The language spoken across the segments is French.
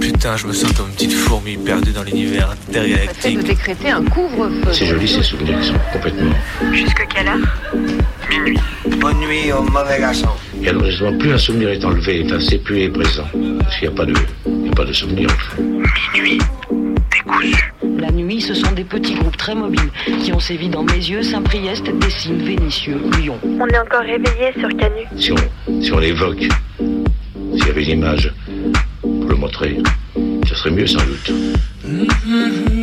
Putain, je me sens comme une petite fourmi perdue dans l'univers intergalactique. de décréter un couvre-feu. C'est joli ces souvenirs, ils sont complètement. Jusque quelle heure? Minuit. Bonne nuit au mauvais garçon. Et alors justement, plus un souvenir est enlevé, enfin, c'est plus est présent. Parce qu'il n'y a pas de, il y a pas de souvenir. Minuit. Décousu. La nuit, ce sont des petits groupes très mobiles qui ont sévi dans mes yeux, Saint-Priest, Dessines, Vénitieux, Lyon. On est encore réveillé sur Canu. Si on, si on l'évoque, s'il y avait une image pour le montrer, ce serait mieux sans doute. Alors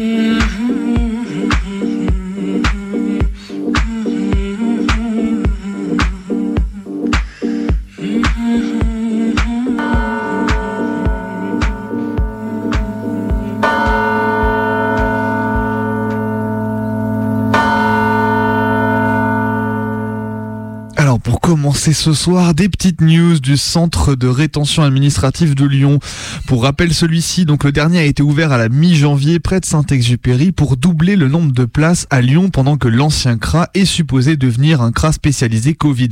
commencer ce soir, des petites news du centre de rétention administrative de Lyon. Pour rappel, celui-ci, donc le dernier a été ouvert à la mi-janvier près de Saint-Exupéry pour doubler le nombre de places à Lyon pendant que l'ancien CRA est supposé devenir un CRA spécialisé Covid.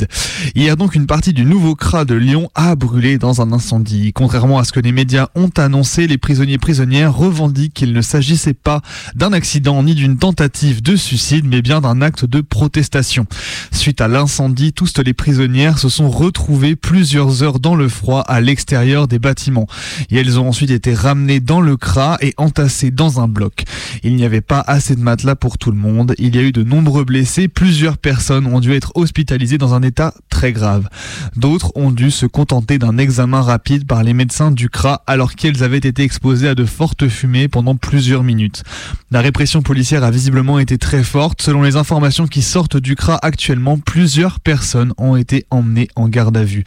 Hier donc une partie du nouveau CRA de Lyon a brûlé dans un incendie. Contrairement à ce que les médias ont annoncé, les prisonniers prisonnières revendiquent qu'il ne s'agissait pas d'un accident ni d'une tentative de suicide, mais bien d'un acte de protestation. Suite à l'incendie, tous les se sont retrouvées plusieurs heures dans le froid à l'extérieur des bâtiments. Et elles ont ensuite été ramenées dans le CRA et entassées dans un bloc. Il n'y avait pas assez de matelas pour tout le monde. Il y a eu de nombreux blessés. Plusieurs personnes ont dû être hospitalisées dans un état très grave. D'autres ont dû se contenter d'un examen rapide par les médecins du CRA alors qu'elles avaient été exposées à de fortes fumées pendant plusieurs minutes. La répression policière a visiblement été très forte. Selon les informations qui sortent du CRA actuellement, plusieurs personnes ont été emmenées en garde à vue.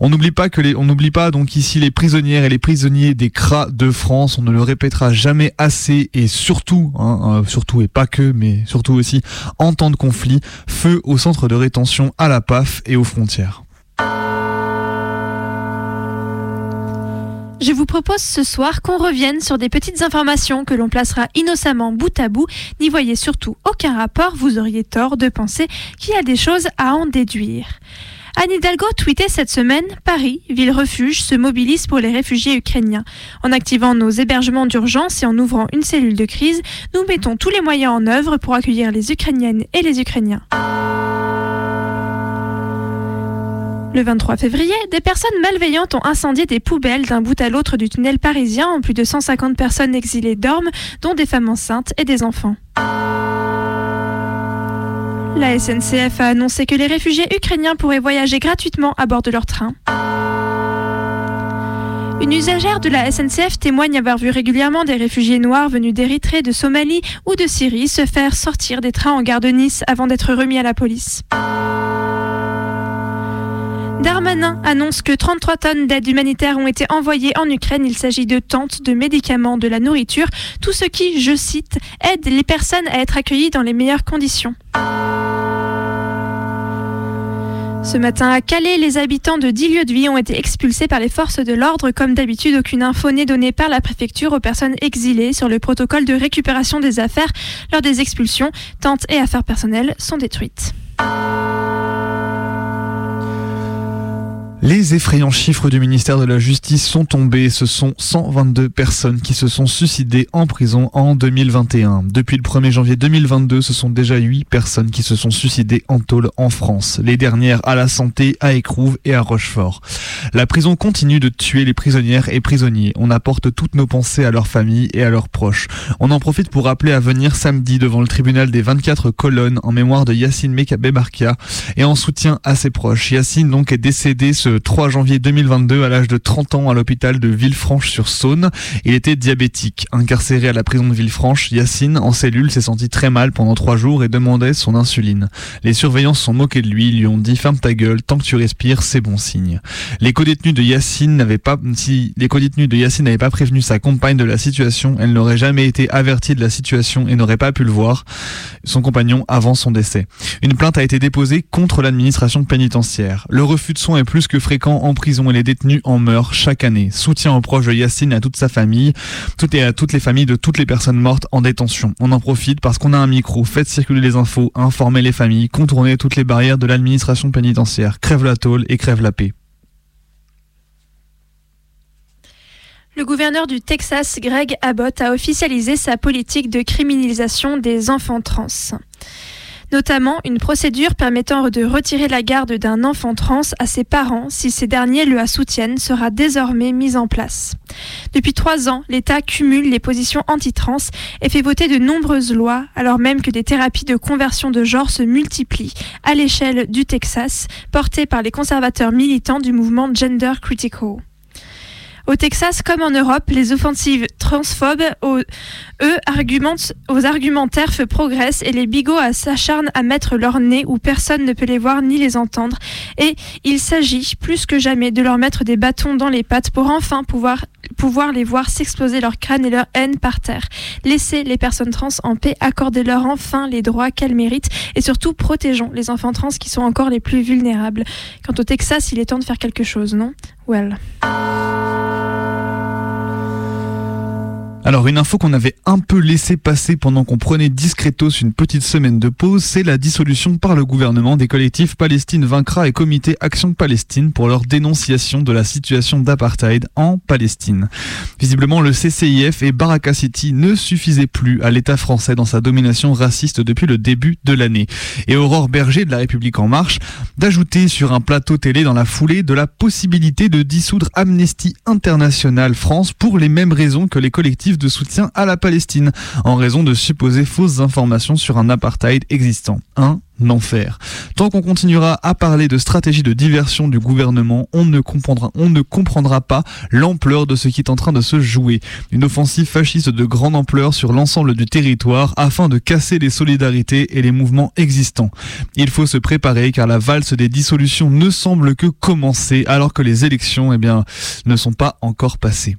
On n'oublie pas que les, on n'oublie pas donc ici les prisonnières et les prisonniers des CRA de France. On ne le répétera jamais assez et surtout, hein, euh, surtout et pas que, mais surtout aussi en temps de conflit, feu au centre de rétention à la PAF et aux frontières. Je vous propose ce soir qu'on revienne sur des petites informations que l'on placera innocemment bout à bout. N'y voyez surtout aucun rapport, vous auriez tort de penser qu'il y a des choses à en déduire. Anne Hidalgo tweetait cette semaine Paris, ville refuge, se mobilise pour les réfugiés ukrainiens. En activant nos hébergements d'urgence et en ouvrant une cellule de crise, nous mettons tous les moyens en œuvre pour accueillir les Ukrainiennes et les Ukrainiens. Le 23 février, des personnes malveillantes ont incendié des poubelles d'un bout à l'autre du tunnel parisien où plus de 150 personnes exilées dorment, dont des femmes enceintes et des enfants. La SNCF a annoncé que les réfugiés ukrainiens pourraient voyager gratuitement à bord de leur train. Une usagère de la SNCF témoigne avoir vu régulièrement des réfugiés noirs venus d'Érythrée, de Somalie ou de Syrie se faire sortir des trains en gare de Nice avant d'être remis à la police. Darmanin annonce que 33 tonnes d'aide humanitaire ont été envoyées en Ukraine. Il s'agit de tentes, de médicaments, de la nourriture, tout ce qui, je cite, aide les personnes à être accueillies dans les meilleures conditions. Ce matin à Calais, les habitants de 10 lieux de vie ont été expulsés par les forces de l'ordre. Comme d'habitude, aucune info n'est donnée par la préfecture aux personnes exilées sur le protocole de récupération des affaires lors des expulsions. Tentes et affaires personnelles sont détruites. Les effrayants chiffres du ministère de la Justice sont tombés. Ce sont 122 personnes qui se sont suicidées en prison en 2021. Depuis le 1er janvier 2022, ce sont déjà 8 personnes qui se sont suicidées en tôle en France. Les dernières à la santé, à Écrouves et à Rochefort. La prison continue de tuer les prisonnières et prisonniers. On apporte toutes nos pensées à leurs familles et à leurs proches. On en profite pour rappeler à venir samedi devant le tribunal des 24 colonnes en mémoire de Yacine Barkia et en soutien à ses proches. Yacine donc est décédé ce 3 janvier 2022 à l'âge de 30 ans à l'hôpital de Villefranche-sur-Saône. Il était diabétique. Incarcéré à la prison de Villefranche, Yacine, en cellule, s'est senti très mal pendant trois jours et demandait son insuline. Les surveillants se sont moqués de lui, lui ont dit ferme ta gueule, tant que tu respires, c'est bon signe. Les codétenus de Yacine n'avaient pas, si les codétenus de Yacine n'avaient pas prévenu sa compagne de la situation, elle n'aurait jamais été avertie de la situation et n'aurait pas pu le voir, son compagnon, avant son décès. Une plainte a été déposée contre l'administration pénitentiaire. Le refus de soins est plus que fréquent en prison et les détenus en meurent chaque année. Soutien aux proches de Yacine et à toute sa famille, toutes et à toutes les familles de toutes les personnes mortes en détention. On en profite parce qu'on a un micro, faites circuler les infos, informez les familles, contournez toutes les barrières de l'administration pénitentiaire. Crève la tôle et crève la paix. Le gouverneur du Texas, Greg Abbott, a officialisé sa politique de criminalisation des enfants trans. Notamment une procédure permettant de retirer la garde d'un enfant trans à ses parents si ces derniers le soutiennent sera désormais mise en place. Depuis trois ans, l'État cumule les positions anti-trans et fait voter de nombreuses lois alors même que des thérapies de conversion de genre se multiplient à l'échelle du Texas, portées par les conservateurs militants du mouvement Gender Critical. Au Texas comme en Europe, les offensives transphobes, eux, argumentent, aux argumentaires progressent et les bigots s'acharnent à mettre leur nez où personne ne peut les voir ni les entendre. Et il s'agit plus que jamais de leur mettre des bâtons dans les pattes pour enfin pouvoir, pouvoir les voir s'exploser leur crâne et leur haine par terre. Laissez les personnes trans en paix, accordez-leur enfin les droits qu'elles méritent et surtout protégeons les enfants trans qui sont encore les plus vulnérables. Quant au Texas, il est temps de faire quelque chose, non? Well. Alors une info qu'on avait un peu laissé passer pendant qu'on prenait discretos une petite semaine de pause, c'est la dissolution par le gouvernement des collectifs Palestine Vaincra et Comité Action Palestine pour leur dénonciation de la situation d'apartheid en Palestine. Visiblement le CCIF et Baraka City ne suffisaient plus à l'État français dans sa domination raciste depuis le début de l'année. Et Aurore Berger de la République en marche d'ajouter sur un plateau télé dans la foulée de la possibilité de dissoudre Amnesty International France pour les mêmes raisons que les collectifs de soutien à la Palestine, en raison de supposées fausses informations sur un apartheid existant. Un enfer. Tant qu'on continuera à parler de stratégie de diversion du gouvernement, on ne comprendra, on ne comprendra pas l'ampleur de ce qui est en train de se jouer. Une offensive fasciste de grande ampleur sur l'ensemble du territoire afin de casser les solidarités et les mouvements existants. Il faut se préparer car la valse des dissolutions ne semble que commencer alors que les élections, eh bien, ne sont pas encore passées.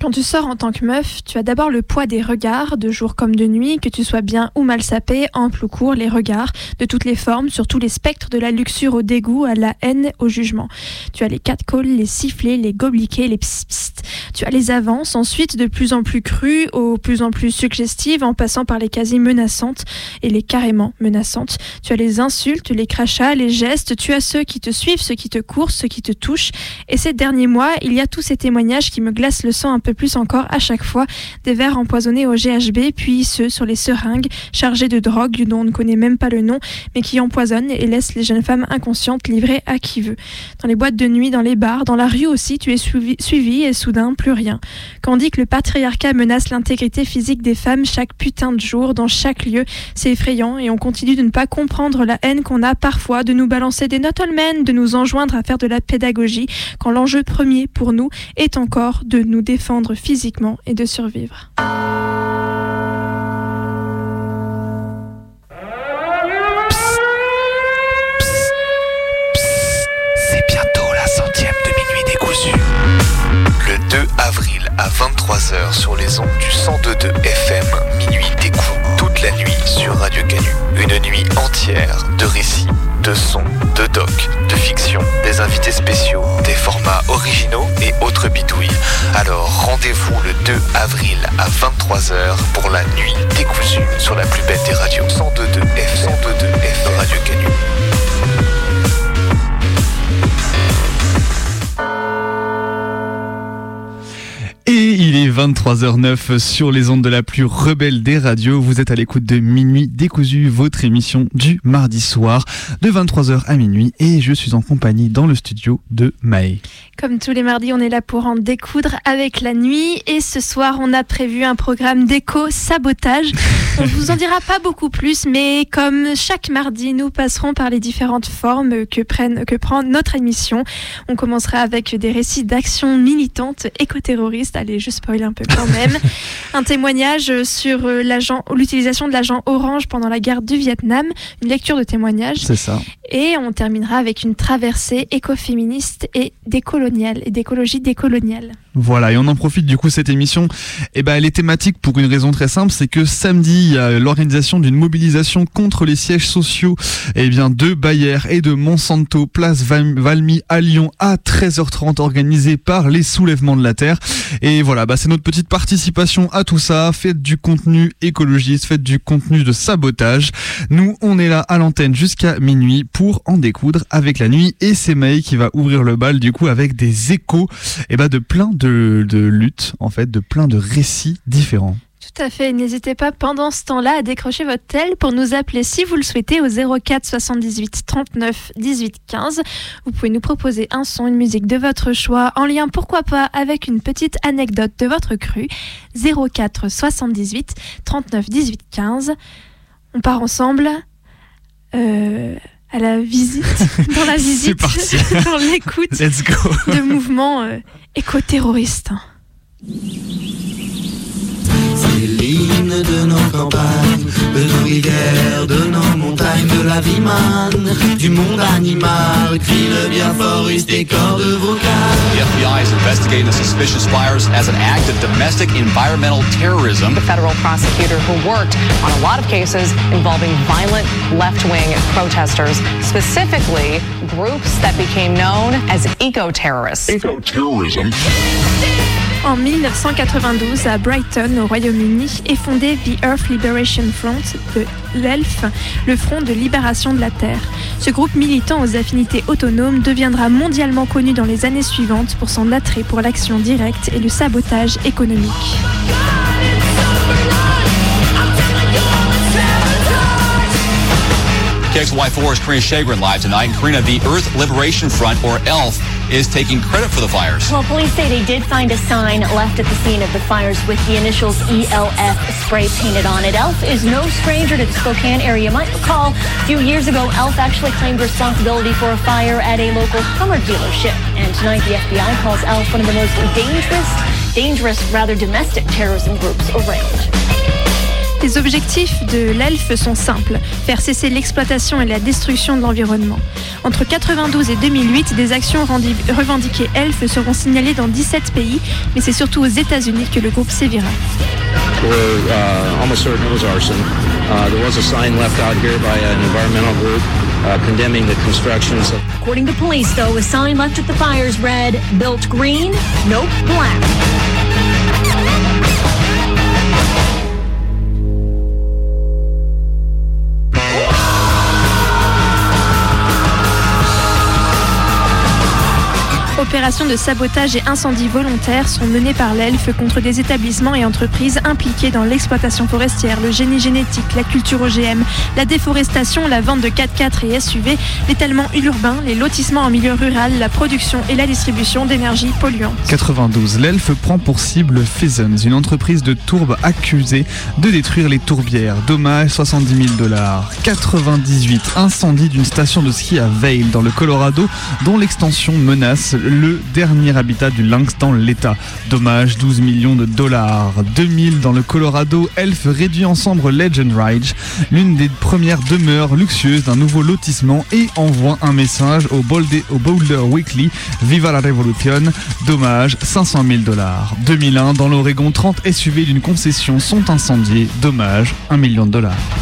Quand tu sors en tant que meuf, tu as d'abord le poids des regards, de jour comme de nuit, que tu sois bien ou mal sapé, ample ou court, les regards, de toutes les formes, sur tous les spectres, de la luxure au dégoût, à la haine, au jugement. Tu as les catcalls, les sifflets, les gobliquets, les psst, Tu as les avances, ensuite de plus en plus crues, aux plus en plus suggestives, en passant par les quasi menaçantes et les carrément menaçantes. Tu as les insultes, les crachats, les gestes, tu as ceux qui te suivent, ceux qui te courent, ceux qui te touchent. Et ces derniers mois, il y a tous ces témoignages qui me glacent le sang un peu plus encore à chaque fois des verres empoisonnés au GHB, puis ceux sur les seringues chargés de drogue dont on ne connaît même pas le nom, mais qui empoisonnent et laissent les jeunes femmes inconscientes livrées à qui veut. Dans les boîtes de nuit, dans les bars, dans la rue aussi, tu es suivi, suivi et soudain plus rien. Quand on dit que le patriarcat menace l'intégrité physique des femmes chaque putain de jour, dans chaque lieu, c'est effrayant et on continue de ne pas comprendre la haine qu'on a parfois de nous balancer des not all men, de nous enjoindre à faire de la pédagogie, quand l'enjeu premier pour nous est encore de nous défendre physiquement et de survivre. C'est bientôt la centième de minuit décousu. Le 2 avril à 23h sur les ondes du 102.2 FM, minuit décousu la nuit sur Radio Canu. Une nuit entière de récits, de sons, de docs, de fiction, des invités spéciaux, des formats originaux et autres bidouilles. Alors rendez-vous le 2 avril à 23h pour la nuit décousue sur la plus belle des radios 102.2 F 102.2 F Radio Canu. Et il est 23h09 sur les ondes de la plus rebelle des radios. Vous êtes à l'écoute de Minuit décousu, votre émission du mardi soir de 23h à minuit. Et je suis en compagnie dans le studio de Maë. Comme tous les mardis, on est là pour en découdre avec la nuit. Et ce soir, on a prévu un programme d'éco-sabotage. on ne vous en dira pas beaucoup plus, mais comme chaque mardi, nous passerons par les différentes formes que, prennent, que prend notre émission. On commencera avec des récits d'actions militantes éco-terroristes allez, je spoil un peu quand même, un témoignage sur euh, l'agent, l'utilisation de l'agent orange pendant la guerre du Vietnam, une lecture de témoignage. C'est ça. Et on terminera avec une traversée écoféministe et décoloniale, et d'écologie décoloniale. Voilà, et on en profite du coup cette émission. Et eh ben, elle est thématique pour une raison très simple, c'est que samedi, il y a l'organisation d'une mobilisation contre les sièges sociaux et eh bien, de Bayer et de Monsanto, place Valmy à Lyon à 13h30, organisée par les soulèvements de la Terre. Et voilà, bah, c'est notre petite participation à tout ça. Faites du contenu écologiste, faites du contenu de sabotage. Nous, on est là à l'antenne jusqu'à minuit pour en découdre avec la nuit. Et c'est Maï qui va ouvrir le bal du coup avec des échos et bah, de plein de, de luttes, en fait, de plein de récits différents. Tout à fait. N'hésitez pas pendant ce temps-là à décrocher votre tel pour nous appeler si vous le souhaitez au 04 78 39 18 15. Vous pouvez nous proposer un son, une musique de votre choix en lien pourquoi pas avec une petite anecdote de votre cru. 04 78 39 18 15. On part ensemble euh, à la visite, dans la visite, dans l'écoute de mouvements euh, éco-terroristes. C'est l'hymne de nos campagnes, de nos rivières, de nos montagnes, de la vie manne, du monde animal, crie le bien fort, des corps de vocal. The FBI is investigating the suspicious fires as an act of domestic environmental terrorism. The federal prosecutor who worked on a lot of cases involving violent left-wing protesters, specifically groups that became known as eco-terrorists. Eco-terrorism. En 1992, à Brighton, au Royaume-Uni, est fondé The Earth Liberation Front, de l'ELF, le Front de libération de la Terre. Ce groupe militant aux affinités autonomes deviendra mondialement connu dans les années suivantes pour son attrait pour l'action directe et le sabotage économique. KXY4 is Karina Shagrin live tonight. And Karina, the Earth Liberation Front, or ELF, is taking credit for the fires. Well, police say they did find a sign left at the scene of the fires with the initials ELF spray painted on it. ELF is no stranger to the Spokane area. You might recall a few years ago, ELF actually claimed responsibility for a fire at a local Hummer dealership. And tonight, the FBI calls ELF one of the most dangerous, dangerous, rather domestic terrorism groups around. Les objectifs de l'ELF sont simples, faire cesser l'exploitation et la destruction de l'environnement. Entre 92 et 2008, des actions revendiquées ELF seront signalées dans 17 pays, mais c'est surtout aux États-Unis que le groupe sévira. We're uh, almost certain it was arson. There was a sign left out here by an environmental group uh, condemning the constructions. According to police, though, a sign left at the fires read, built green, nope, black. Opérations de sabotage et incendies volontaires sont menées par l'ELF contre des établissements et entreprises impliqués dans l'exploitation forestière, le génie génétique, la culture OGM, la déforestation, la vente de 4x4 et SUV, l'étalement urbain, les lotissements en milieu rural, la production et la distribution d'énergie polluante. 92. L'ELF prend pour cible Feasons, une entreprise de tourbe accusée de détruire les tourbières. Dommage 70 000 dollars. 98. Incendie d'une station de ski à Vail dans le Colorado dont l'extension menace le dernier habitat du lynx dans l'État. Dommage, 12 millions de dollars. 2000 dans le Colorado, Elf réduit ensemble Legend Ridge, l'une des premières demeures luxueuses d'un nouveau lotissement et envoie un message au Boulder, au Boulder Weekly, Viva la Revolution, dommage, 500 000 dollars. 2001 dans l'Oregon, 30 SUV d'une concession sont incendiés, dommage, 1 million de dollars.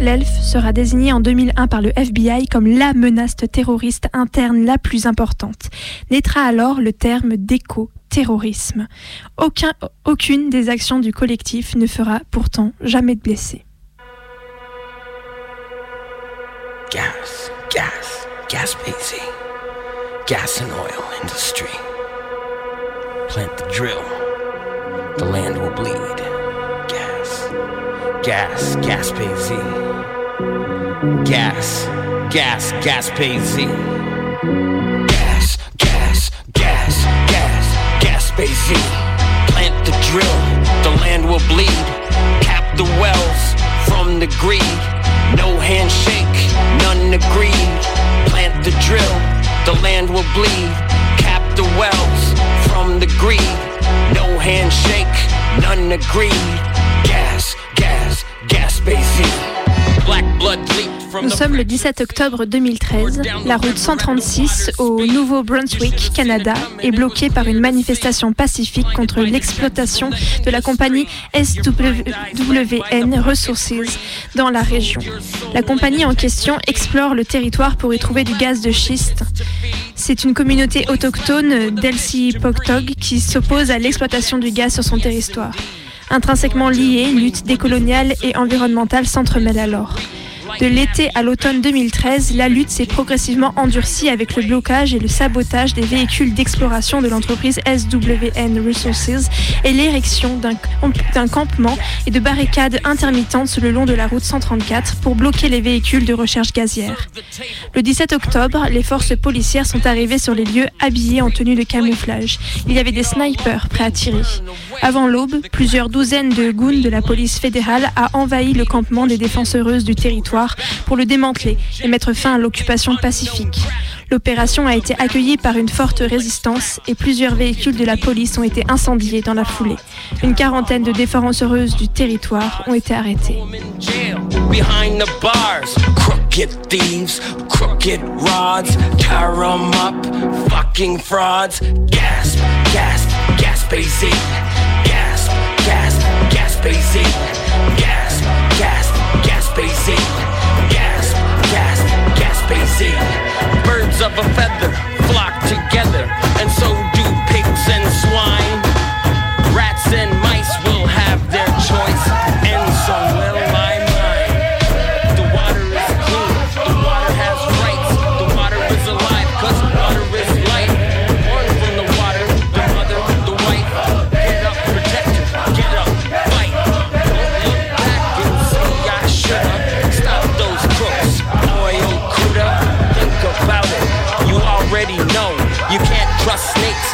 L'ELF sera désigné en 2001 par le FBI comme la menace terroriste interne la plus importante. Naîtra alors le terme d'éco-terrorisme. Aucun, aucune des actions du collectif ne fera pourtant jamais de blessés. Gas, gas, gas and oil industry. Plant the drill. The land will bleed. Gas, gas. Gas, gas, gas pay Z. Gas, gas, gas, gas, gas pays Z. Plant the drill, the land will bleed. Cap the wells from the greed. No handshake, none agreed. Plant the drill, the land will bleed. Cap the wells from the greed. No handshake, none agreed. Gas, gas, gas pay Z. Nous sommes le 17 octobre 2013. La route 136 au Nouveau-Brunswick, Canada, est bloquée par une manifestation pacifique contre l'exploitation de la compagnie SWN Resources dans la région. La compagnie en question explore le territoire pour y trouver du gaz de schiste. C'est une communauté autochtone d'Elsie Poctog qui s'oppose à l'exploitation du gaz sur son territoire. Intrinsèquement liées, lutte décoloniale et environnementale s'entremêlent alors. De l'été à l'automne 2013, la lutte s'est progressivement endurcie avec le blocage et le sabotage des véhicules d'exploration de l'entreprise SWN Resources et l'érection d'un campement et de barricades intermittentes le long de la route 134 pour bloquer les véhicules de recherche gazière. Le 17 octobre, les forces policières sont arrivées sur les lieux habillées en tenue de camouflage. Il y avait des snipers prêts à tirer. Avant l'aube, plusieurs douzaines de goons de la police fédérale a envahi le campement des défenseuses du territoire pour le démanteler et mettre fin à l'occupation pacifique. L'opération a été accueillie par une forte résistance et plusieurs véhicules de la police ont été incendiés dans la foulée. Une quarantaine de défenseuses du territoire ont été arrêtées. Birds of a feather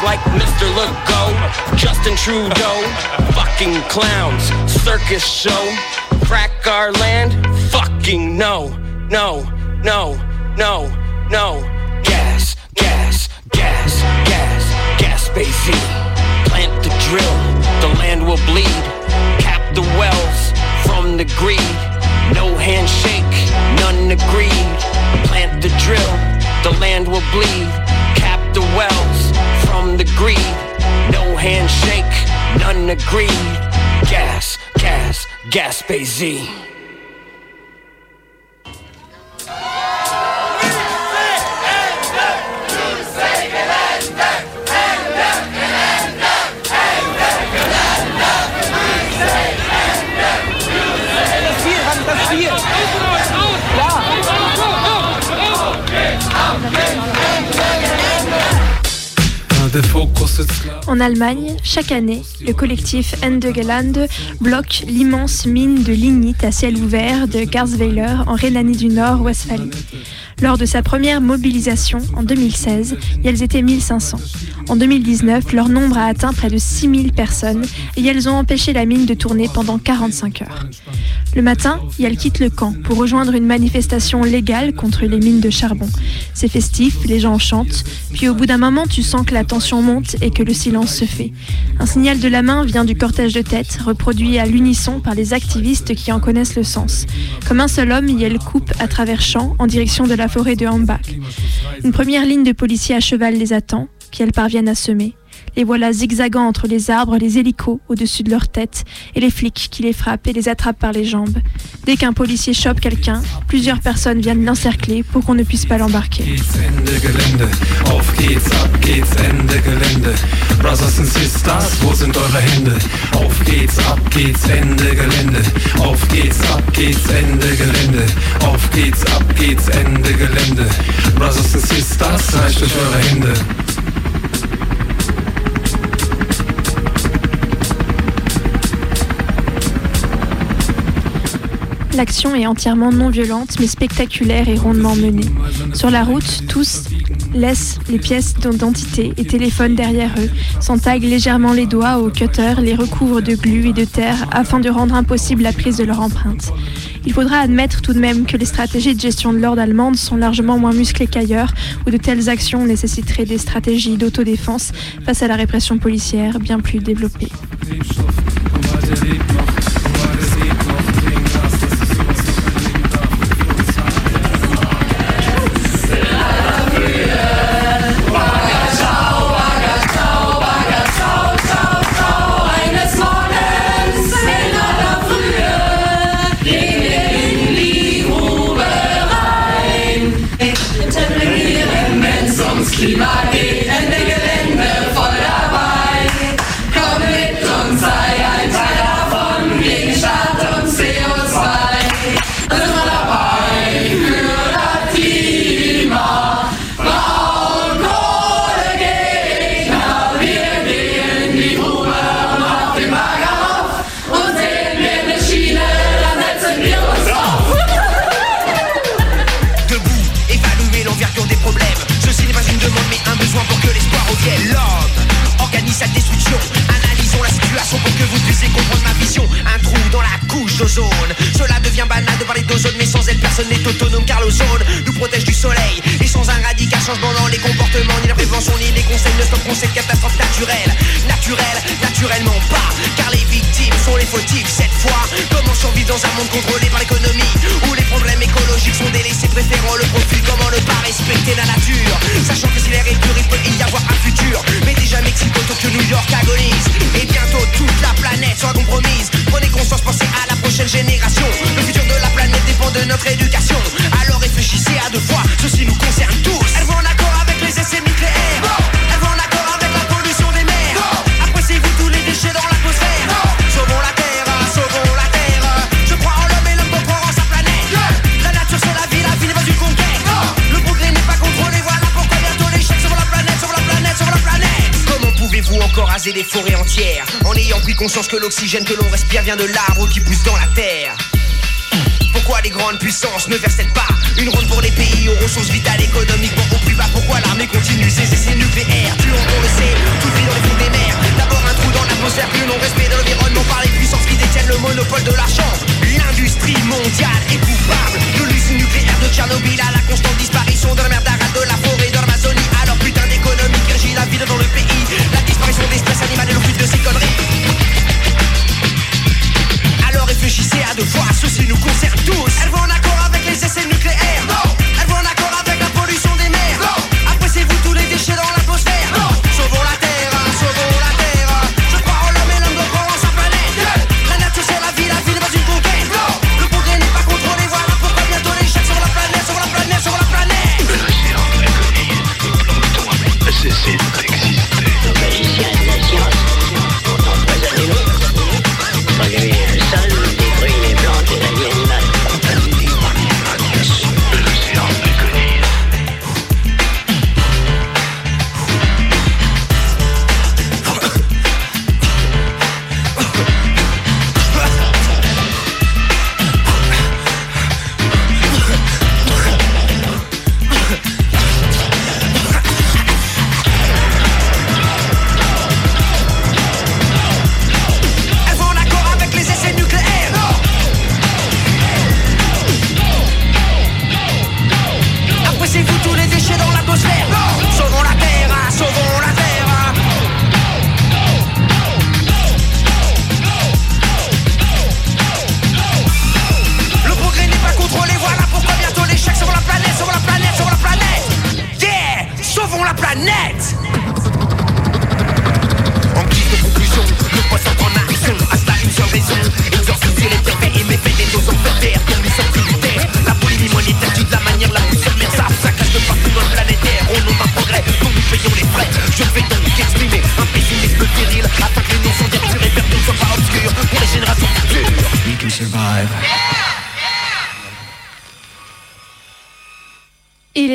like Mr. Legault, Justin Trudeau, fucking clowns, circus show, crack our land, fucking no, no, no, no, no, gas, gas, gas, gas, gas, baby. Plant the drill, the land will bleed. Cap the wells from the greed. No handshake, none agreed. Plant the drill, the land will bleed. Cap the wells from. No handshake, none agreed. Gas, gas, gas, Bay En Allemagne, chaque année, le collectif Ende Gelande bloque l'immense mine de lignite à ciel ouvert de Garzweiler en Rhénanie du Nord-Westphalie. Lors de sa première mobilisation en 2016, elles étaient 1500. En 2019, leur nombre a atteint près de 6000 personnes et elles ont empêché la mine de tourner pendant 45 heures. Le matin, Yel quitte le camp pour rejoindre une manifestation légale contre les mines de charbon. C'est festif, les gens chantent, puis au bout d'un moment, tu sens que la tension monte et que le silence se fait. Un signal de la main vient du cortège de tête, reproduit à l'unisson par les activistes qui en connaissent le sens. Comme un seul homme, Yel coupe à travers champs en direction de la forêt de Hambach. Une première ligne de policiers à cheval les attend, qu'elles parviennent à semer. Les voilà zigzagant entre les arbres, les hélicos au-dessus de leur tête, et les flics qui les frappent et les attrapent par les jambes. Dès qu'un policier chope quelqu'un, plusieurs personnes viennent l'encercler pour qu'on ne puisse pas l'embarquer. L'action est entièrement non violente mais spectaculaire et rondement menée. Sur la route, tous laissent les pièces d'identité et téléphonent derrière eux, s'en taguent légèrement les doigts au cutter, les recouvrent de glu et de terre afin de rendre impossible la prise de leur empreinte. Il faudra admettre tout de même que les stratégies de gestion de l'ordre allemande sont largement moins musclées qu'ailleurs, où de telles actions nécessiteraient des stratégies d'autodéfense face à la répression policière bien plus développées. Personne n'est autonome car l'ozone nous protège du soleil. Et sans un radical changement dans les comportements, ni ni les conseils ne stopperont cette catastrophe naturelle. Naturelle, naturellement pas, car les victimes sont les fautifs cette fois. Comment survivre dans un monde contrôlé par l'économie où les problèmes écologiques sont délaissés, préférant le profit Comment ne pas respecter la nature Sachant que si l'air est il peut y avoir un futur. Mais déjà Mexico, Tokyo, New York agonise. Et bientôt toute la planète sera compromise. Prenez conscience, pensez à la prochaine génération. Le futur de la planète dépend de notre éducation. Alors réfléchissez à deux fois, ceci nous concerne tous. Vont en accord avec les essais. Conscience que l'oxygène que l'on respire vient de l'arbre qui pousse dans la terre. Pourquoi les grandes puissances ne versent pas une ronde pour les pays aux ressources vitales économiquement au plus bas? Pourquoi l'armée continue ses essais nucléaires? Tuant, on le sait, toute vie dans les fonds des mers. D'abord un trou dans l'atmosphère, le non-respect de l'environnement par les puissances qui détiennent le monopole de l'argent L'industrie mondiale est coupable de l'usine nucléaire de Tchernobyl à la constante disparition de la mer d'Aral, de la forêt, de l'Amazonie la vie dans le pays La disparition d'espèces animales et le de ces conneries alors réfléchissez à deux fois, ceci nous concerne tous. Elles vont en accord avec les essais nucléaires.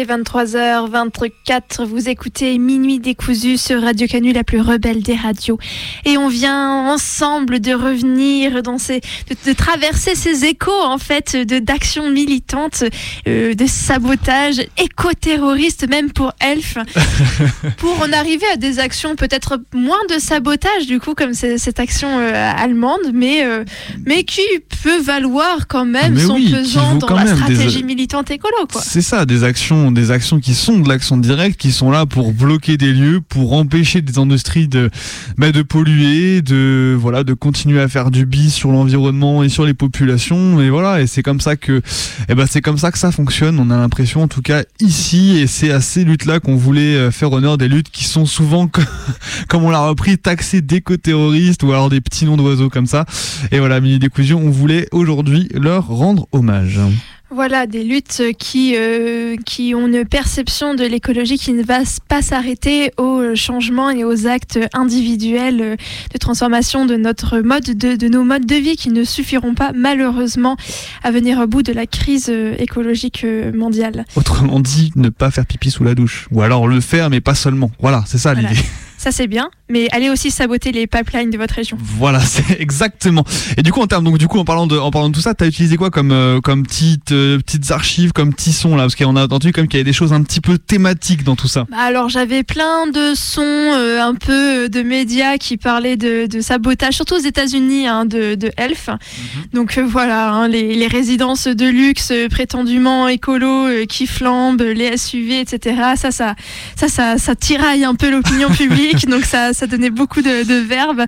Est 23h24, vous écoutez Minuit décousu sur Radio Canu, la plus rebelle des radios. Et on vient ensemble de revenir dans ces, de, de traverser ces échos, en fait, de, d'actions militantes, euh, de sabotage éco-terroriste, même pour Elf, pour en arriver à des actions peut-être moins de sabotage, du coup, comme c'est- cette action euh, allemande, mais, euh, mais qui peut valoir quand même Mais son oui, pesant dans la des- stratégie militante écolo, quoi. C'est ça, des actions, des actions qui sont de l'action directe, qui sont là pour bloquer des lieux, pour empêcher des industries de, bah, de polluer, de voilà, de continuer à faire du bis sur l'environnement et sur les populations. Et voilà, et c'est comme ça que, eh ben c'est comme ça que ça fonctionne. On a l'impression, en tout cas ici, et c'est à ces luttes-là qu'on voulait euh, faire honneur des luttes qui sont souvent, comme on l'a repris, taxées d'éco-terroristes ou alors des petits noms d'oiseaux comme ça. Et voilà, mini décousion, on voulait aujourd'hui leur rendre hommage. Voilà, des luttes qui, euh, qui ont une perception de l'écologie qui ne va pas s'arrêter aux changements et aux actes individuels de transformation de notre mode, de, de nos modes de vie qui ne suffiront pas malheureusement à venir au bout de la crise euh, écologique euh, mondiale. Autrement dit, ne pas faire pipi sous la douche. Ou alors le faire, mais pas seulement. Voilà, c'est ça Voilà. l'idée. Ça c'est bien, mais allez aussi saboter les pipelines de votre région. Voilà, c'est exactement. Et du coup, en termes, donc du coup, en parlant de, en parlant de tout ça, t'as utilisé quoi comme, euh, comme petites, euh, petites archives, comme petits sons là, parce qu'on a entendu comme qu'il y avait des choses un petit peu thématiques dans tout ça. Bah alors j'avais plein de sons euh, un peu de médias qui parlaient de, de sabotage, surtout aux États-Unis, hein, de, de Elf. Donc euh, voilà, hein, les, les résidences de luxe prétendument écolo qui flambent, les SUV, etc. Ça, ça, ça, ça, ça tiraille un peu l'opinion publique, donc ça, ça donnait beaucoup de, de verbes.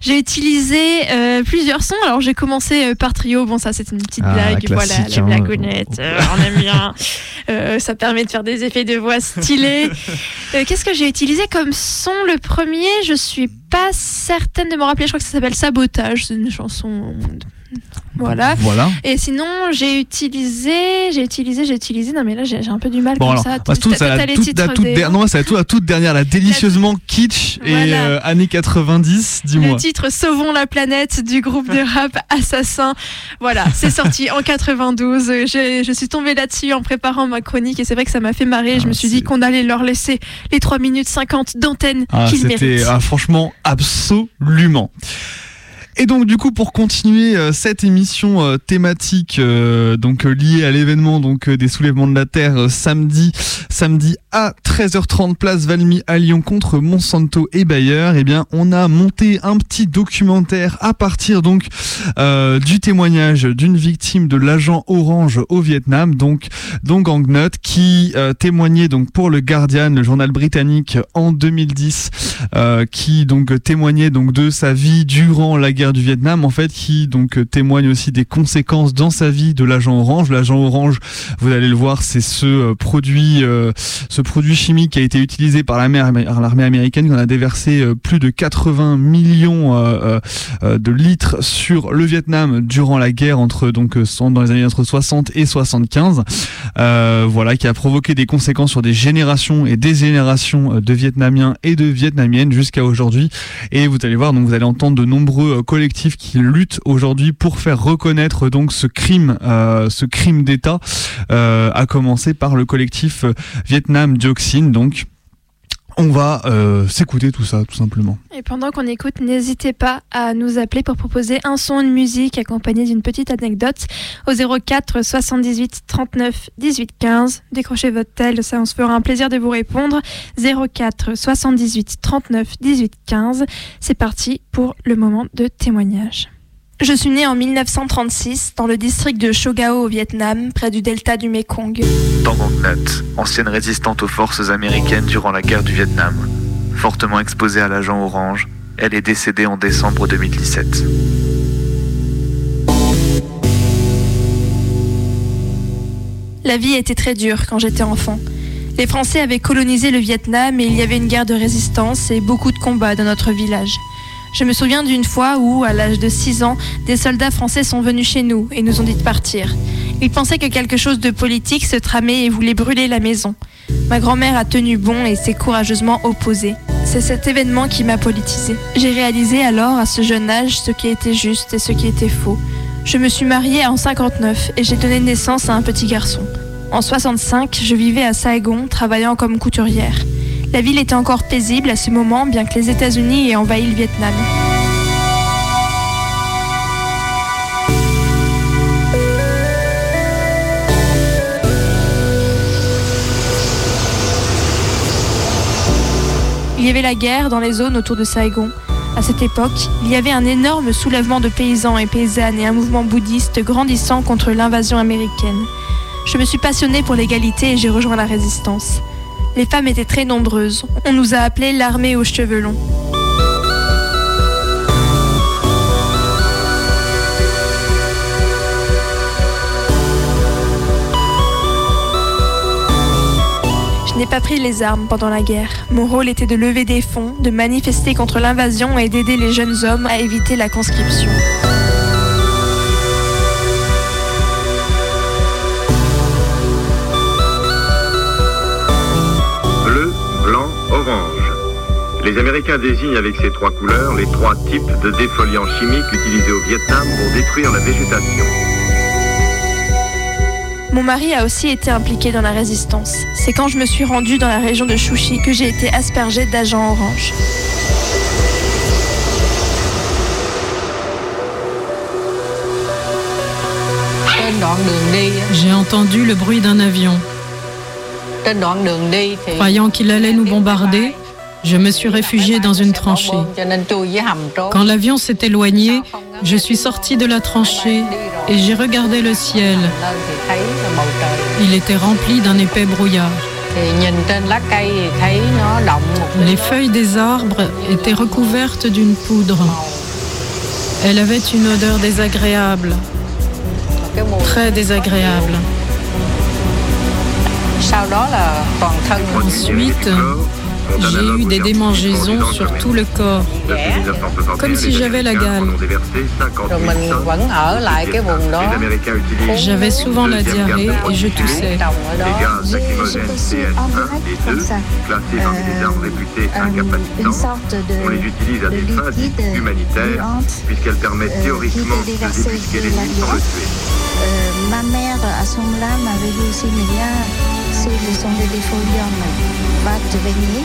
J'ai utilisé euh, plusieurs sons. Alors j'ai commencé euh, par trio. Bon, ça c'est une petite Ah, blague. Voilà, hein. blagounettes, euh, on aime bien. Euh, ça permet de faire des effets de voix stylés. Qu'est-ce que j'ai utilisé comme son? Le premier, je suis pas certaine de me rappeler. Je crois que ça s'appelle Sabotage. C'est une chanson. Voilà. Voilà. Et sinon, j'ai utilisé, j'ai utilisé, j'ai utilisé. Non, mais là, j'ai un peu du mal Bon comme alors, ça. bah, tout, ça, t'as la toute, la toute des- der- non, c'est la toute, la toute dernière, la délicieusement kitsch et euh, années 90, Le dis-moi. titre Sauvons la planète du groupe de rap Assassin. Voilà, c'est sorti en 92. Euh, Je, je suis tombée là-dessus en préparant ma chronique et c'est vrai que ça m'a fait marrer. je me suis dit qu'on allait leur laisser les 3 minutes 50 d'antenne Ah, qu'ils c'était méritent. ah, franchement absolument. Et donc du coup pour continuer euh, cette émission euh, thématique euh, donc euh, liée à l'événement donc euh, des soulèvements de la terre euh, samedi samedi à 13h30 place Valmy à Lyon contre Monsanto et Bayer eh bien on a monté un petit documentaire à partir donc du témoignage d'une victime de l'agent orange au Vietnam donc donc Ang Nut qui témoignait donc pour le Guardian le journal britannique en 2010 euh, qui donc témoignait donc de sa vie durant la guerre du Vietnam en fait qui donc euh, témoigne aussi des conséquences dans sa vie de l'agent orange. L'agent orange vous allez le voir c'est ce euh, produit euh, ce produit chimique qui a été utilisé par l'armée américaine qui en a déversé plus de 80 millions de litres sur le Vietnam durant la guerre entre donc dans les années entre 60 et 75 euh, voilà qui a provoqué des conséquences sur des générations et des générations de Vietnamiens et de Vietnamiennes jusqu'à aujourd'hui. Et vous allez voir donc vous allez entendre de nombreux collectifs qui luttent aujourd'hui pour faire reconnaître donc ce crime euh, ce crime d'État euh, à commencer par le collectif euh, Vietnam Dioxine donc on va euh, s'écouter tout ça tout simplement Et pendant qu'on écoute, n'hésitez pas à nous appeler pour proposer un son, une musique accompagnée d'une petite anecdote au 04 78 39 18 15. Décrochez votre tel, ça on se fera un plaisir de vous répondre. 04 78 39 18 15. C'est parti pour le moment de témoignage. Je suis née en 1936 dans le district de Shogao au Vietnam, près du delta du Mekong. Tang Ang Nhat, ancienne résistante aux forces américaines durant la guerre du Vietnam. Fortement exposée à l'agent orange, elle est décédée en décembre 2017. La vie était très dure quand j'étais enfant. Les Français avaient colonisé le Vietnam et il y avait une guerre de résistance et beaucoup de combats dans notre village. Je me souviens d'une fois où, à l'âge de 6 ans, des soldats français sont venus chez nous et nous ont dit de partir. Ils pensaient que quelque chose de politique se tramait et voulaient brûler la maison. Ma grand-mère a tenu bon et s'est courageusement opposée. C'est cet événement qui m'a politisée. J'ai réalisé alors, à ce jeune âge, ce qui était juste et ce qui était faux. Je me suis mariée en 59 et j'ai donné naissance à un petit garçon. En 65, je vivais à Saigon, travaillant comme couturière. La ville était encore paisible à ce moment, bien que les États-Unis aient envahi le Vietnam. Il y avait la guerre dans les zones autour de Saigon. À cette époque, il y avait un énorme soulèvement de paysans et paysannes et un mouvement bouddhiste grandissant contre l'invasion américaine. Je me suis passionnée pour l'égalité et j'ai rejoint la résistance. Les femmes étaient très nombreuses. On nous a appelés l'armée aux cheveux longs. Je n'ai pas pris les armes pendant la guerre. Mon rôle était de lever des fonds, de manifester contre l'invasion et d'aider les jeunes hommes à éviter la conscription. Les Américains désignent avec ces trois couleurs les trois types de défoliants chimiques utilisés au Vietnam pour détruire la végétation. Mon mari a aussi été impliqué dans la résistance. C'est quand je me suis rendue dans la région de Chouchi que j'ai été aspergée d'agents orange. J'ai entendu le bruit d'un avion. Croyant qu'il allait nous bombarder, je me suis réfugiée dans une tranchée. Quand l'avion s'est éloigné, je suis sortie de la tranchée et j'ai regardé le ciel. Il était rempli d'un épais brouillard. Les feuilles des arbres étaient recouvertes d'une poudre. Elle avait une odeur désagréable, très désagréable. Ensuite, j'ai eu des démangeaisons sur tout le corps, comme si j'avais la gale. J'avais souvent la diarrhée et je toussais. une sorte de, On les utilise à des fins humanitaires, puisqu'elles permettent théoriquement de débusquer l'ennemi sans le tuer. Ma mère, à ce moment-là, m'avait dit aussi, mais bien, c'est le son de défolium. Va te baigner,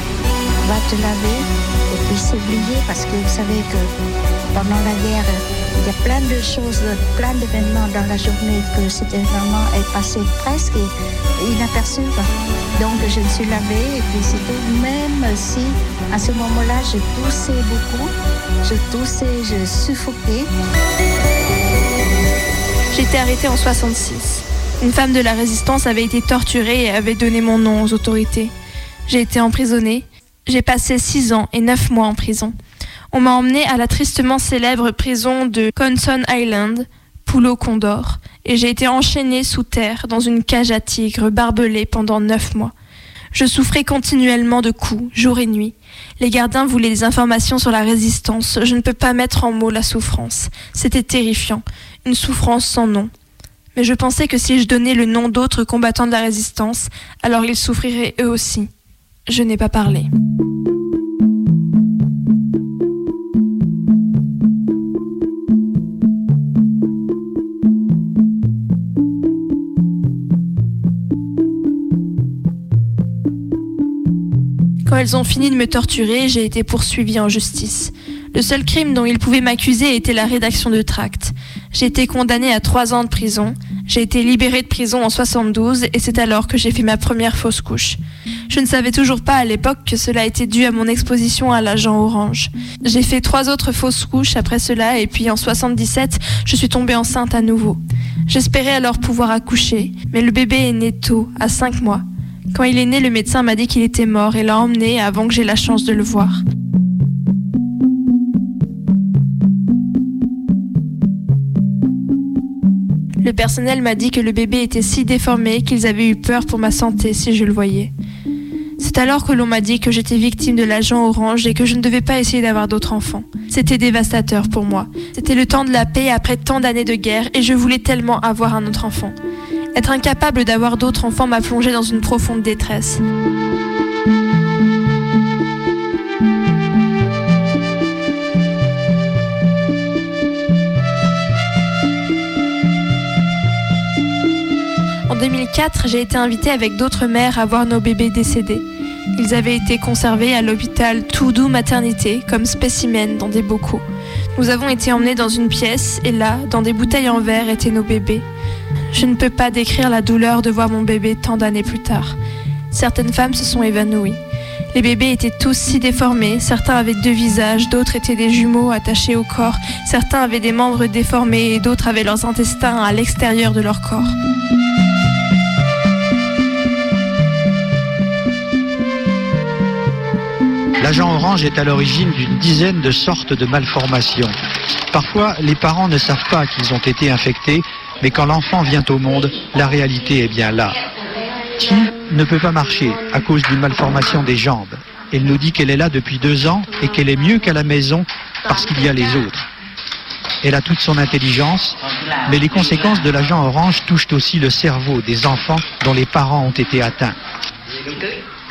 va te laver, et puis s'oublier, parce que vous savez que pendant la guerre, il y a plein de choses, plein d'événements dans la journée que cet événement est passé presque inaperçu. Donc je me suis lavée et puis c'était même si à ce moment-là je toussais beaucoup, je toussais, je suffoquais. J'ai été arrêtée en 66. Une femme de la résistance avait été torturée et avait donné mon nom aux autorités. J'ai été emprisonnée. J'ai passé 6 ans et 9 mois en prison. On m'a emmenée à la tristement célèbre prison de Conson Island, Poulo Condor, et j'ai été enchaînée sous terre dans une cage à tigres barbelée pendant 9 mois. Je souffrais continuellement de coups, jour et nuit. Les gardiens voulaient des informations sur la résistance. Je ne peux pas mettre en mots la souffrance. C'était terrifiant. Une souffrance sans nom. Mais je pensais que si je donnais le nom d'autres combattants de la résistance, alors ils souffriraient eux aussi. Je n'ai pas parlé. Quand elles ont fini de me torturer, j'ai été poursuivie en justice. Le seul crime dont ils pouvaient m'accuser était la rédaction de tracts. J'ai été condamnée à trois ans de prison. J'ai été libérée de prison en 72 et c'est alors que j'ai fait ma première fausse couche. Je ne savais toujours pas à l'époque que cela était dû à mon exposition à l'agent orange. J'ai fait trois autres fausses couches après cela et puis en 77, je suis tombée enceinte à nouveau. J'espérais alors pouvoir accoucher, mais le bébé est né tôt, à 5 mois. Quand il est né, le médecin m'a dit qu'il était mort et l'a emmené avant que j'ai la chance de le voir. Le personnel m'a dit que le bébé était si déformé qu'ils avaient eu peur pour ma santé si je le voyais. C'est alors que l'on m'a dit que j'étais victime de l'agent orange et que je ne devais pas essayer d'avoir d'autres enfants. C'était dévastateur pour moi. C'était le temps de la paix après tant d'années de guerre et je voulais tellement avoir un autre enfant. Être incapable d'avoir d'autres enfants m'a plongé dans une profonde détresse. En 2004, j'ai été invitée avec d'autres mères à voir nos bébés décédés. Ils avaient été conservés à l'hôpital Toudou Maternité comme spécimens dans des bocaux. Nous avons été emmenés dans une pièce et là, dans des bouteilles en verre, étaient nos bébés. Je ne peux pas décrire la douleur de voir mon bébé tant d'années plus tard. Certaines femmes se sont évanouies. Les bébés étaient tous si déformés, certains avaient deux visages, d'autres étaient des jumeaux attachés au corps, certains avaient des membres déformés et d'autres avaient leurs intestins à l'extérieur de leur corps. L'agent orange est à l'origine d'une dizaine de sortes de malformations. Parfois, les parents ne savent pas qu'ils ont été infectés, mais quand l'enfant vient au monde, la réalité est bien là. Ti ne peut pas marcher à cause d'une malformation des jambes? Elle nous dit qu'elle est là depuis deux ans et qu'elle est mieux qu'à la maison parce qu'il y a les autres. Elle a toute son intelligence, mais les conséquences de l'agent orange touchent aussi le cerveau des enfants dont les parents ont été atteints.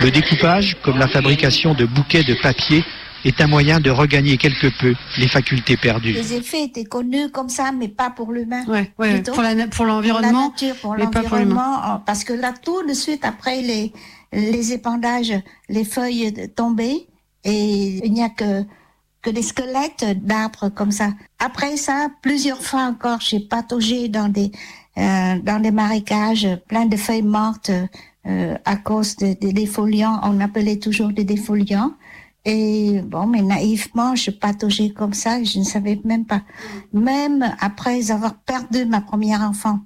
Le découpage, comme la fabrication de bouquets de papier, est un moyen de regagner quelque peu les facultés perdues. Les effets étaient connus comme ça, mais pas pour l'humain. Ouais, ouais, pour l'environnement, Pour la nature, pour mais pas pour l'humain. l'environnement. Parce que là, tout de suite, après les, les épandages, les feuilles tombées, et il n'y a que, que des squelettes d'arbres comme ça. Après ça, plusieurs fois encore, j'ai pataugé dans des, euh, dans les marécages, plein de feuilles mortes euh, à cause des de, défoliants. On appelait toujours des défoliants. Et bon, mais naïvement, je pataugeais comme ça, je ne savais même pas. Même après avoir perdu ma première enfant,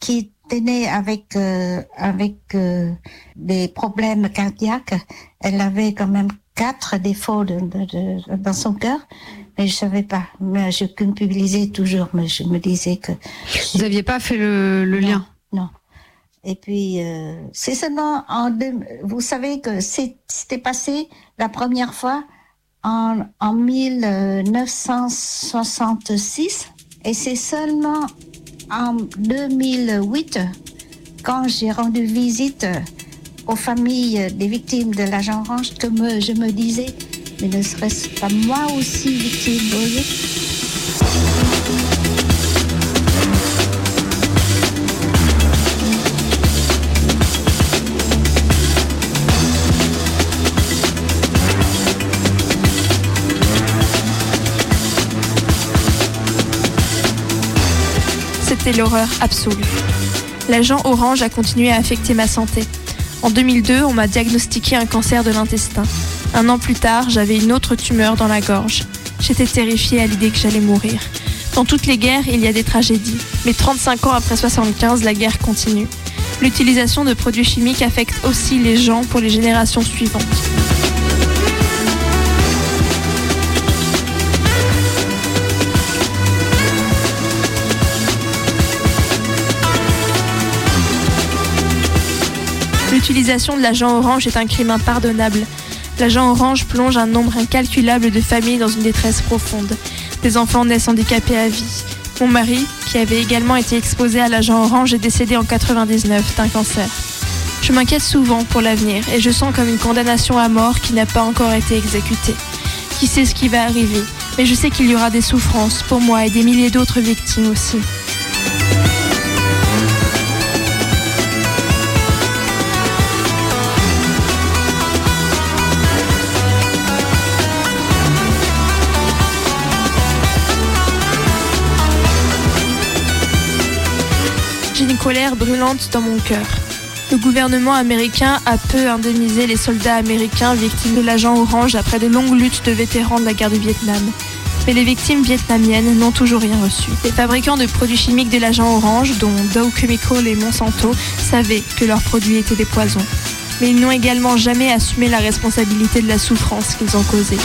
qui était née avec euh, avec euh, des problèmes cardiaques, elle avait quand même quatre défauts de, de, de, dans son cœur, mais je savais pas. Mais je culpabilisais toujours, mais je me disais que vous n'aviez pas fait le, le non, lien. Non. Et puis, euh, c'est seulement en vous savez que c'était passé la première fois en, en 1966 et c'est seulement en 2008 quand j'ai rendu visite aux familles des victimes de l'agent orange que je me disais, mais ne serait-ce pas moi aussi victime, vous C'était l'horreur absolue. L'agent orange a continué à affecter ma santé. En 2002, on m'a diagnostiqué un cancer de l'intestin. Un an plus tard, j'avais une autre tumeur dans la gorge. J'étais terrifiée à l'idée que j'allais mourir. Dans toutes les guerres, il y a des tragédies. Mais 35 ans après 75, la guerre continue. L'utilisation de produits chimiques affecte aussi les gens pour les générations suivantes. L'utilisation de l'agent orange est un crime impardonnable. L'agent orange plonge un nombre incalculable de familles dans une détresse profonde. Des enfants naissent handicapés à vie. Mon mari, qui avait également été exposé à l'agent orange, est décédé en 99 d'un cancer. Je m'inquiète souvent pour l'avenir et je sens comme une condamnation à mort qui n'a pas encore été exécutée. Qui sait ce qui va arriver, mais je sais qu'il y aura des souffrances pour moi et des milliers d'autres victimes aussi. Colère brûlante dans mon cœur. Le gouvernement américain a peu indemnisé les soldats américains victimes de l'agent orange après de longues luttes de vétérans de la guerre du Vietnam. Mais les victimes vietnamiennes n'ont toujours rien reçu. Les fabricants de produits chimiques de l'agent orange, dont Dow Chemical et Monsanto, savaient que leurs produits étaient des poisons. Mais ils n'ont également jamais assumé la responsabilité de la souffrance qu'ils ont causée.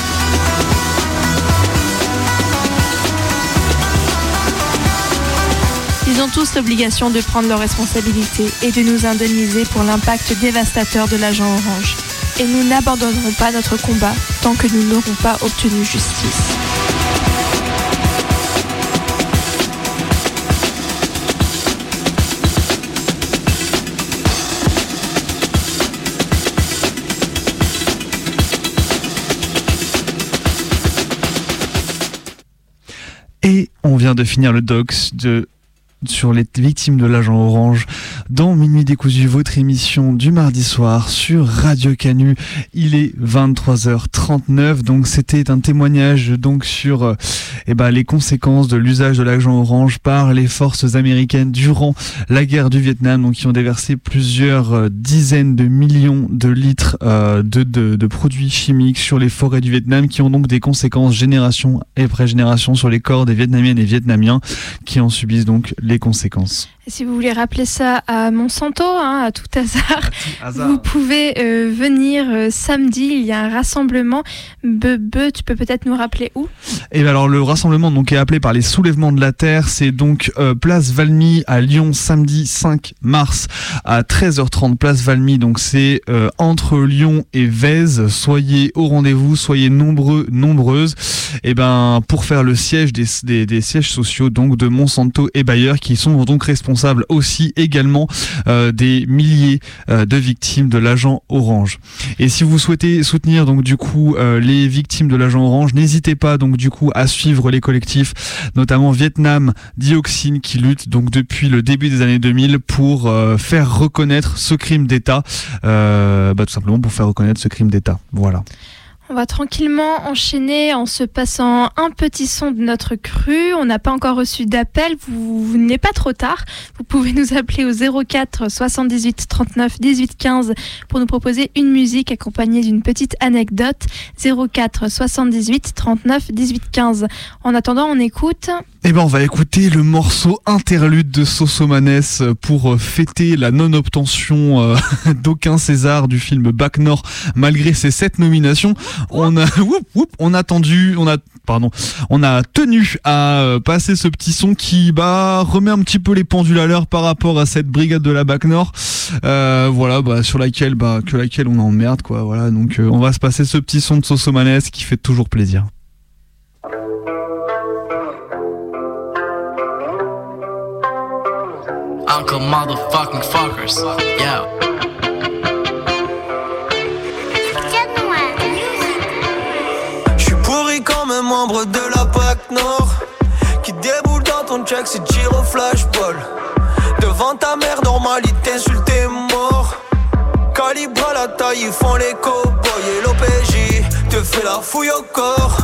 Tous l'obligation de prendre leurs responsabilités et de nous indemniser pour l'impact dévastateur de l'agent orange. Et nous n'abandonnerons pas notre combat tant que nous n'aurons pas obtenu justice. Et on vient de finir le docs de sur les victimes de l'agent orange dans Minuit décousu, votre émission du mardi soir sur Radio Canu. Il est 23h39, donc c'était un témoignage donc sur euh, eh ben, les conséquences de l'usage de l'agent orange par les forces américaines durant la guerre du Vietnam, donc qui ont déversé plusieurs euh, dizaines de millions de litres euh, de, de, de produits chimiques sur les forêts du Vietnam, qui ont donc des conséquences génération après génération sur les corps des Vietnamiennes et Vietnamiens qui en subissent donc les conséquences. Si vous voulez rappeler ça à Monsanto, hein, à tout hasard, hasard. vous pouvez euh, venir euh, samedi. Il y a un rassemblement. Bebe, tu peux peut-être nous rappeler où? Et ben alors le rassemblement donc est appelé par les soulèvements de la terre. C'est donc euh, place Valmy à Lyon samedi 5 mars à 13h30 place Valmy. Donc c'est entre Lyon et Vèze. Soyez au rendez-vous, soyez nombreux, nombreuses. Et ben pour faire le siège des, des, des sièges sociaux donc de Monsanto et Bayer qui sont donc responsables aussi également euh, des milliers euh, de victimes de l'agent orange. Et si vous souhaitez soutenir donc du coup euh, les victimes de l'agent orange, n'hésitez pas donc du coup à suivre les collectifs, notamment Vietnam Dioxine qui lutte donc depuis le début des années 2000 pour euh, faire reconnaître ce crime d'État, bah, tout simplement pour faire reconnaître ce crime d'État. Voilà. On va tranquillement enchaîner en se passant un petit son de notre cru. On n'a pas encore reçu d'appel. Vous, n'êtes pas trop tard. Vous pouvez nous appeler au 04 78 39 18 15 pour nous proposer une musique accompagnée d'une petite anecdote. 04 78 39 18 15. En attendant, on écoute. Eh ben, on va écouter le morceau interlude de Sosomanes pour fêter la non-obtention euh, d'aucun César du film Bac Nord malgré ses sept nominations. On a, whoop, on a attendu, on a, pardon, on a tenu à euh, passer ce petit son qui, bah, remet un petit peu les pendules à l'heure par rapport à cette brigade de la Bac Nord, euh, voilà, bah, sur laquelle, bah, que laquelle on emmerde, quoi, voilà. Donc, euh, on va se passer ce petit son de Sosomanes qui fait toujours plaisir. Uncle motherfucking fuckers. Comme un membre de la PAC Nord Qui déboule dans ton check, c'est Giro Flashball. Devant ta mère, normalité, insulte et mort. Calibre à la taille, ils font les cowboys. Et l'OPJ te fait la fouille au corps.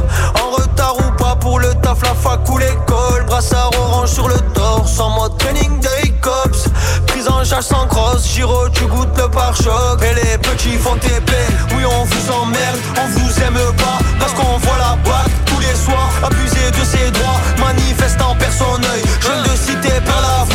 En retard pour le taf, la fac ou l'école. Brassard orange sur le torse, en mode training day cops Prise en charge sans crosse, Giro, tu goûtes le pare-choc. Et les petits font TP, oui on vous emmerde, on vous aime pas. Parce qu'on voit la boîte tous les soirs Abuser de ses droits, manifestant personne œil. Jeune de cité, par la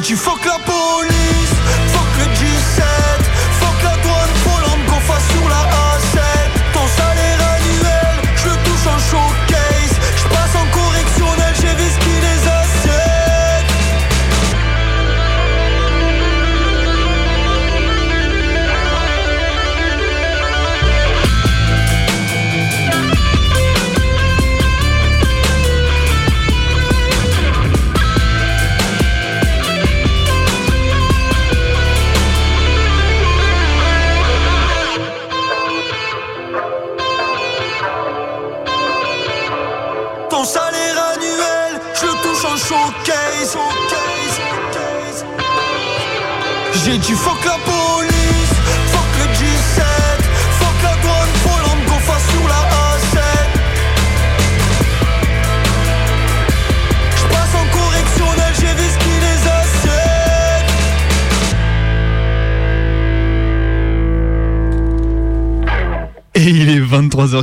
dit fuck la police,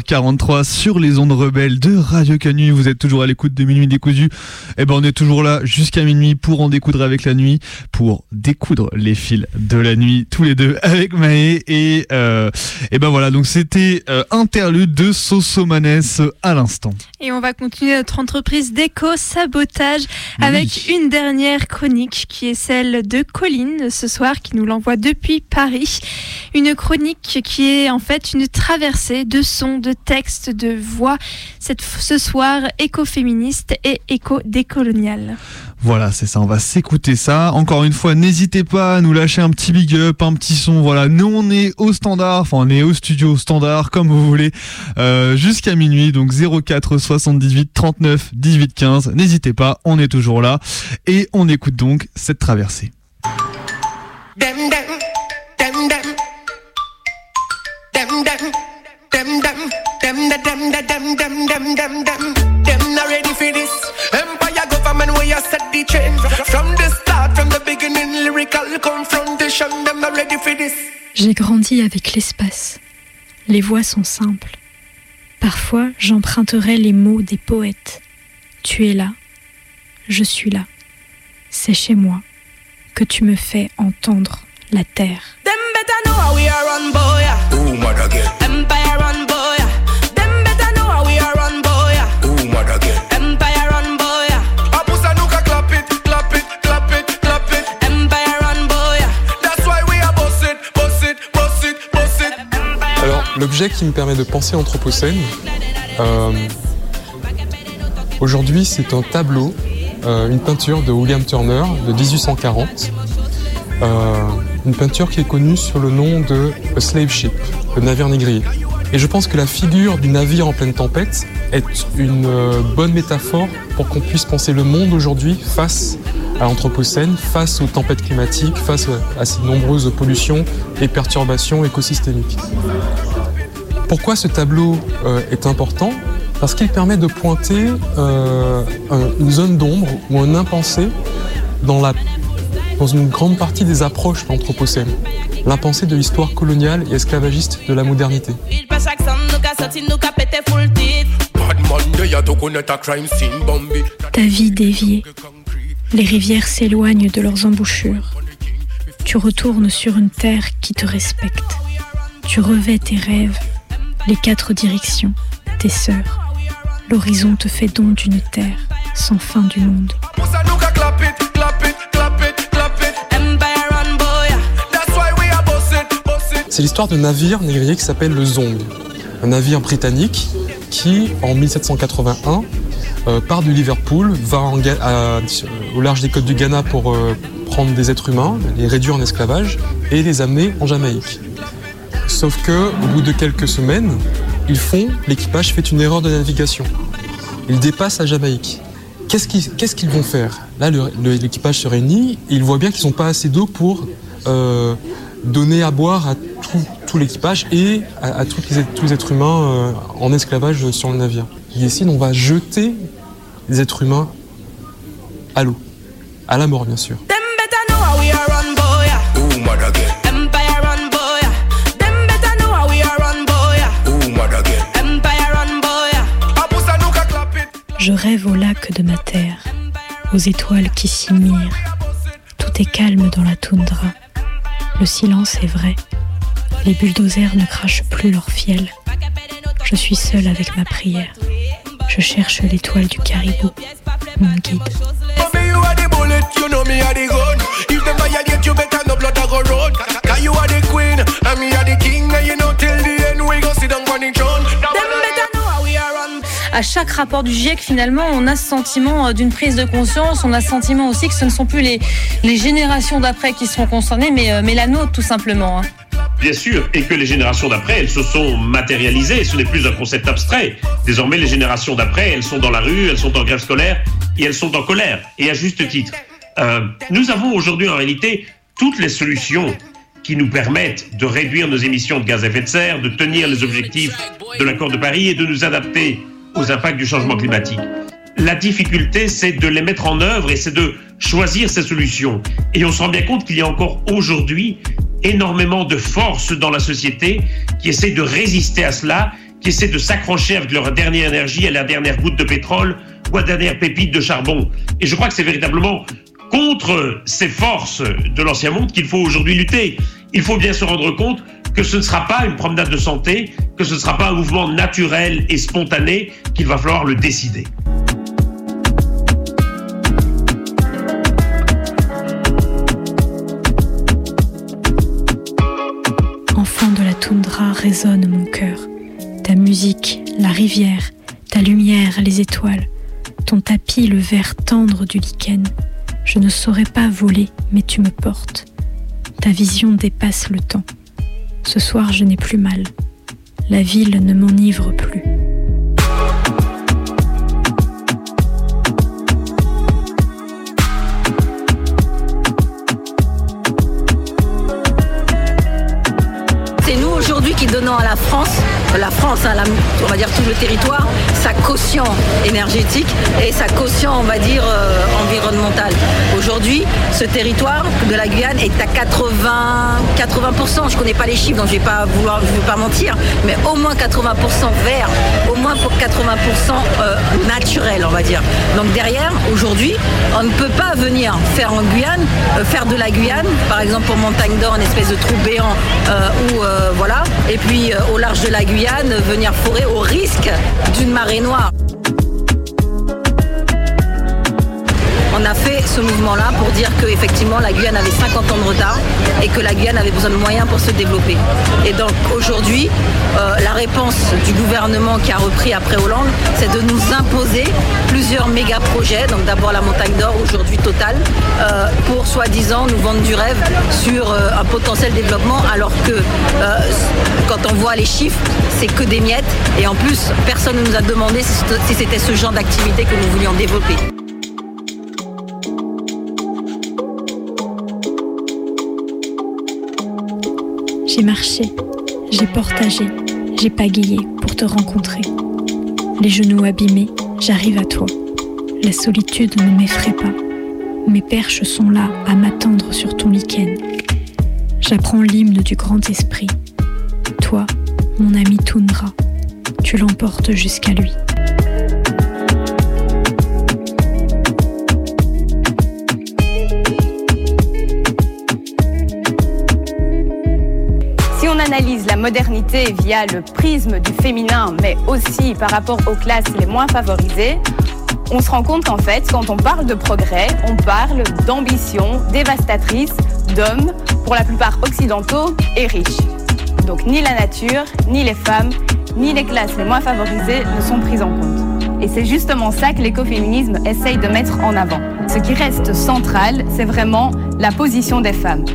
23h43 sur les ondes rebelles de Radio Canu. Vous êtes toujours à l'écoute de Minuit Décousu. Et ben on est toujours là jusqu'à minuit pour en découdre avec la nuit, pour découdre les fils de la nuit tous les deux avec Maë. Et, euh, et ben voilà, donc c'était euh, interlude de Sosomanes à l'instant. Et on va continuer notre entreprise d'éco-sabotage avec une dernière chronique qui est celle de Colline ce soir qui nous l'envoie depuis Paris. Une chronique qui est en fait une traversée de sons, de textes, de voix. Cette, ce soir, écoféministe et éco-décolonial. Voilà, c'est ça, on va s'écouter ça. Encore une fois, n'hésitez pas à nous lâcher un petit big up, un petit son. Voilà, nous on est au standard, enfin on est au studio standard, comme vous voulez, euh, jusqu'à minuit. Donc 04 78 39 18 15. N'hésitez pas, on est toujours là. Et on écoute donc cette traversée. Dem dem, dem dem, dem dem, dem dem, dem da dem da dem dem dem dem dem. Them not ready for this. Empire government where you set the from the start, from the beginning, lyrical confrontation. Them not ready for this. J'ai grandi avec l'espace. Les voix sont simples. Parfois, j'emprunterai les mots des poètes. Tu es là, je suis là. C'est chez moi que tu me fais entendre la terre. Them better know how we are run, boy. Ooh, mother girl. Empire run, l'objet qui me permet de penser Anthropocène, euh, aujourd'hui, c'est un tableau, euh, une peinture de William Turner de 1840. Euh, une peinture qui est connue sous le nom de A Slave Ship, le navire négrier. Et je pense que la figure du navire en pleine tempête est une bonne métaphore pour qu'on puisse penser le monde aujourd'hui face à l'Anthropocène, face aux tempêtes climatiques, face à ces nombreuses pollutions et perturbations écosystémiques. Pourquoi ce tableau euh, est important? Parce qu'il permet de pointer euh, une zone d'ombre ou un impensé dans, la, dans une grande partie des approches de l'Anthropocène, l'impensé de l'histoire coloniale et esclavagiste de la modernité. Ta vie déviée. Les rivières s'éloignent de leurs embouchures. Tu retournes sur une terre qui te respecte. Tu revais tes rêves, les quatre directions, tes sœurs. L'horizon te fait don d'une terre sans fin du monde. C'est l'histoire d'un navire négrier qui s'appelle le Zong, un navire britannique qui, en 1781, euh, part du Liverpool, va au large des côtes du Ghana pour euh, prendre des êtres humains, les réduire en esclavage et les amener en Jamaïque. Sauf que, au bout de quelques semaines, ils font, l'équipage fait une erreur de navigation. Ils dépassent la Jamaïque. Qu'est-ce qu'ils vont faire? Là, l'équipage se réunit et ils voient bien qu'ils n'ont pas assez d'eau pour euh, donner à boire à tout, l'équipage et à, tous, les, êtres humains en esclavage sur le navire. Ils décident on va jeter les êtres humains à l'eau, à la mort bien sûr. Je rêve au lac de ma terre, aux étoiles qui s'y mirent. Tout est calme dans la toundra. Le silence est vrai. Les bulldozers ne crachent plus leur fiel. Je suis seule avec ma prière. Je cherche l'étoile du caribou. À chaque rapport du GIEC, finalement, on a ce sentiment euh, d'une prise de conscience. On a ce sentiment aussi que ce ne sont plus les, les générations d'après qui seront concernées, mais, euh, mais la nôtre, tout simplement. Hein. Bien sûr, et que les générations d'après, elles se sont matérialisées. Ce n'est plus un concept abstrait. Désormais, les générations d'après, elles sont dans la rue, elles sont en grève scolaire et elles sont en colère, et à juste titre. Euh, nous avons aujourd'hui en réalité toutes les solutions qui nous permettent de réduire nos émissions de gaz à effet de serre, de tenir les objectifs de l'accord de Paris et de nous adapter aux impacts du changement climatique. La difficulté, c'est de les mettre en œuvre et c'est de choisir ces solutions. Et on se rend bien compte qu'il y a encore aujourd'hui énormément de forces dans la société qui essaient de résister à cela, qui essaient de s'accrocher avec leur dernière énergie à la dernière goutte de pétrole ou à la dernière pépite de charbon. Et je crois que c'est véritablement contre ces forces de l'ancien monde qu'il faut aujourd'hui lutter. Il faut bien se rendre compte que ce ne sera pas une promenade de santé, que ce ne sera pas un mouvement naturel et spontané, qu'il va falloir le décider. Enfant de la toundra résonne mon cœur. Ta musique, la rivière, ta lumière, les étoiles, ton tapis, le vert tendre du lichen. Je ne saurais pas voler, mais tu me portes. Ta vision dépasse le temps. Ce soir, je n'ai plus mal. La ville ne m'enivre plus. C'est nous aujourd'hui qui donnons à la France, la France, on va dire tout le territoire, sa caution énergétique et sa caution, on va dire, euh, environnementale. Aujourd'hui, ce territoire de la Guyane est à 80, 80%. Je ne connais pas les chiffres, donc je ne vais pas vouloir, vais pas mentir, mais au moins 80% vert, au moins pour 80% euh, naturel, on va dire. Donc derrière, aujourd'hui, on ne peut pas venir faire en Guyane, euh, faire de la Guyane, par exemple pour Montagne d'Or, une espèce de trou béant ou voilà. Et puis au large de la Guyane, venir fourrer au risque d'une marée noire. On a fait ce mouvement-là pour dire que effectivement la Guyane avait 50 ans de retard et que la Guyane avait besoin de moyens pour se développer. Et donc aujourd'hui, euh, la réponse du gouvernement qui a repris après Hollande, c'est de nous imposer plusieurs méga projets. Donc d'abord la montagne d'or, aujourd'hui Total, euh, pour soi-disant nous vendre du rêve sur euh, un potentiel développement, alors que quand on voit les chiffres, c'est que des miettes. Et en plus, personne ne nous a demandé si c'était ce genre d'activité que nous voulions développer. J'ai marché, j'ai portagé, j'ai pagayé pour te rencontrer. Les genoux abîmés, j'arrive à toi. La solitude ne m'effraie pas. Mes perches sont là à m'attendre sur ton lichen. J'apprends l'hymne du grand esprit. Toi, mon ami Tundra, tu l'emportes jusqu'à lui. Modernité via le prisme du féminin, mais aussi par rapport aux classes les moins favorisées, on se rend compte qu'en fait, quand on parle de progrès, on parle d'ambition dévastatrice d'hommes, pour la plupart occidentaux et riches. Donc ni la nature, ni les femmes, ni les classes les moins favorisées ne sont prises en compte. Et c'est justement ça que l'écoféminisme essaye de mettre en avant. Ce qui reste central, c'est vraiment la position des femmes.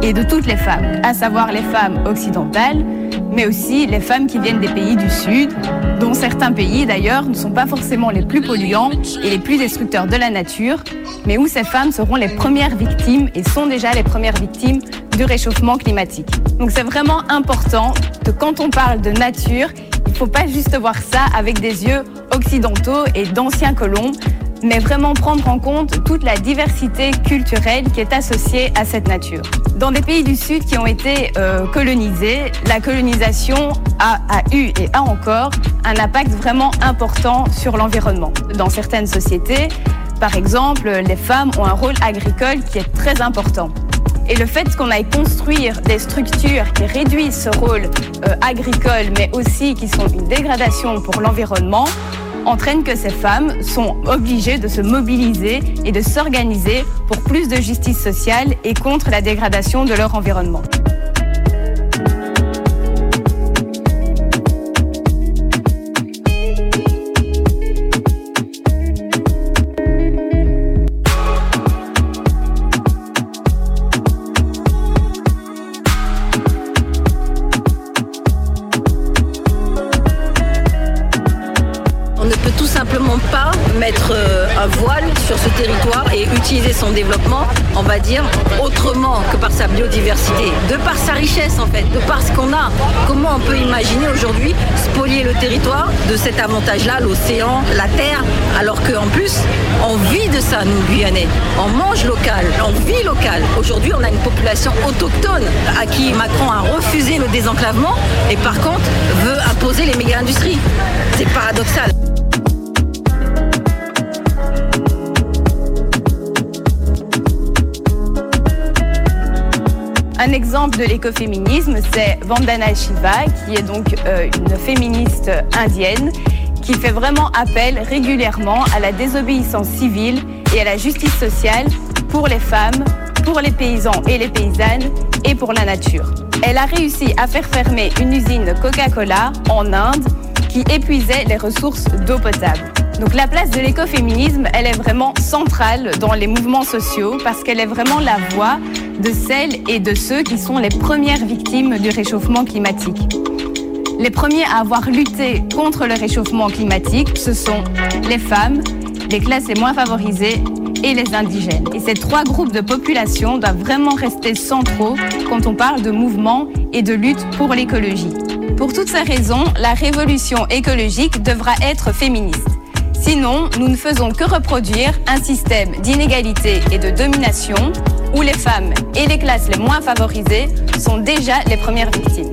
Et de toutes les femmes, à savoir les femmes occidentales, mais aussi les femmes qui viennent des pays du Sud, dont certains pays d'ailleurs ne sont pas forcément les plus polluants et les plus destructeurs de la nature, mais où ces femmes seront les premières victimes et sont déjà les premières victimes du réchauffement climatique. Donc c'est vraiment important que quand on parle de nature, il ne faut pas juste voir ça avec des yeux occidentaux et d'anciens colons, mais vraiment prendre en compte toute la diversité culturelle qui est associée à cette nature. Dans des pays du Sud qui ont été euh, colonisés, la colonisation a, eu et a encore un impact vraiment important sur l'environnement. Dans certaines sociétés, par exemple, les femmes ont un rôle agricole qui est très important. Et le fait qu'on aille construire des structures qui réduisent ce rôle euh, agricole, mais aussi qui sont une dégradation pour l'environnement, entraîne que ces femmes sont obligées de se mobiliser et de s'organiser pour plus de justice sociale et contre la dégradation de leur environnement. Développement, on va dire, autrement que par sa biodiversité, de par sa richesse en fait, de par ce qu'on a. Comment on peut imaginer aujourd'hui spolier le territoire de cet avantage-là, l'océan, la terre, alors qu'en plus, on vit de ça, nous, Guyanais. On mange local, on vit local. Aujourd'hui, on a une population autochtone à qui Macron a refusé le désenclavement et par contre veut imposer les méga-industries. C'est paradoxal. Un exemple de l'écoféminisme, c'est Vandana Shiva, qui est donc euh, une féministe indienne qui fait vraiment appel régulièrement à la désobéissance civile et à la justice sociale pour les femmes, pour les paysans et les paysannes et pour la nature. Elle a réussi à faire fermer une usine Coca-Cola en Inde qui épuisait les ressources d'eau potable. Donc la place de l'écoféminisme, elle est vraiment centrale dans les mouvements sociaux parce qu'elle est vraiment la voix de celles et de ceux qui sont les premières victimes du réchauffement climatique. Les premiers à avoir lutté contre le réchauffement climatique, ce sont les femmes, les classes les moins favorisées et les indigènes. Et ces trois groupes de population doivent vraiment rester centraux quand on parle de mouvement et de lutte pour l'écologie. Pour toutes ces raisons, la révolution écologique devra être féministe. Sinon, nous ne faisons que reproduire un système d'inégalité et de domination où les femmes et les classes les moins favorisées sont déjà les premières victimes.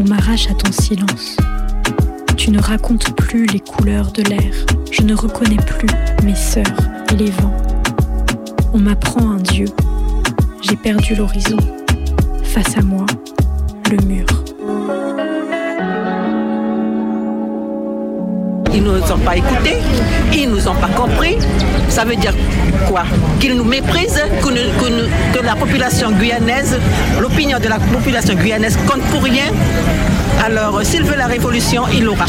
On m'arrache à ton silence. Tu ne racontes plus les couleurs de l'air. Je ne reconnais plus mes sœurs et les vents. On m'apprend un Dieu. J'ai perdu l'horizon face à moi, le mur. Ils ne nous ont pas écoutés, ils ne nous ont pas compris. Ça veut dire quoi? Qu'ils nous méprisent, que, que la population guyanaise, l'opinion de la population guyanaise compte pour rien? Alors s'ils veulent la révolution, il l'aura.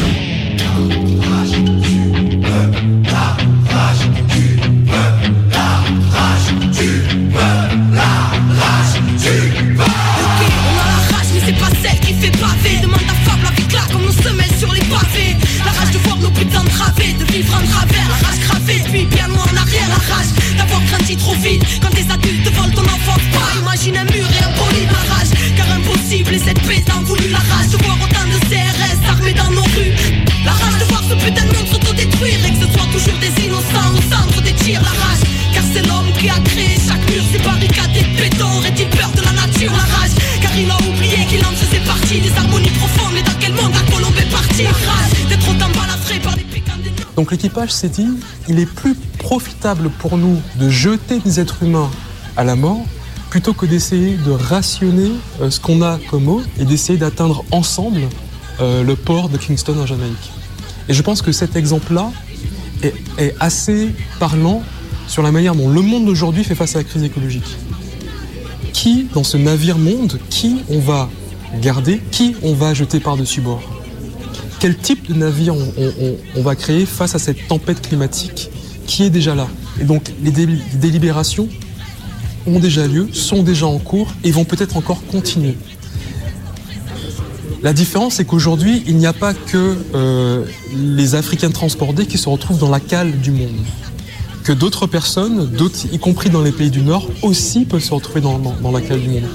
Donc l'équipage s'est dit, il est plus profitable pour nous de jeter des êtres humains à la mort plutôt que d'essayer de rationner euh, ce qu'on a comme eau et d'essayer d'atteindre ensemble euh, le port de Kingston en Jamaïque. Et je pense que cet exemple-là est, assez parlant sur la manière dont le monde d'aujourd'hui fait face à la crise écologique. Qui, dans ce navire monde, qui on va garder, qui on va jeter par-dessus bord? Quel type de navire on, va créer face à cette tempête climatique qui est déjà là? Et donc les délibérations ont déjà lieu, sont déjà en cours et vont peut-être encore continuer. La différence, c'est qu'aujourd'hui, il n'y a pas que euh, les Africains transportés qui se retrouvent dans la cale du monde. Que d'autres personnes, d'autres, y compris dans les pays du Nord, aussi peuvent se retrouver dans la cale du monde.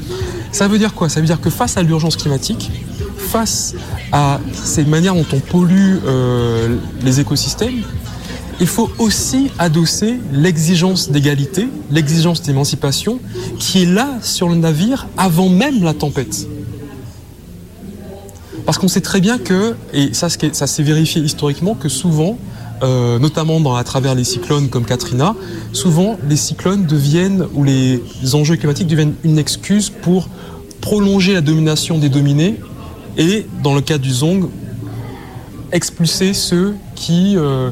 Ça veut dire quoi? Ça veut dire que face à l'urgence climatique, face à ces manières dont on pollue euh, les écosystèmes, il faut aussi adosser l'exigence d'égalité, l'exigence d'émancipation qui est là sur le navire avant même la tempête. Parce qu'on sait très bien que, et ça, ça s'est vérifié historiquement, que souvent, euh, notamment à travers les cyclones comme Katrina, souvent les cyclones deviennent, ou les enjeux climatiques deviennent une excuse pour prolonger la domination des dominés et, dans le cas du Zong, expulser ceux qui, euh,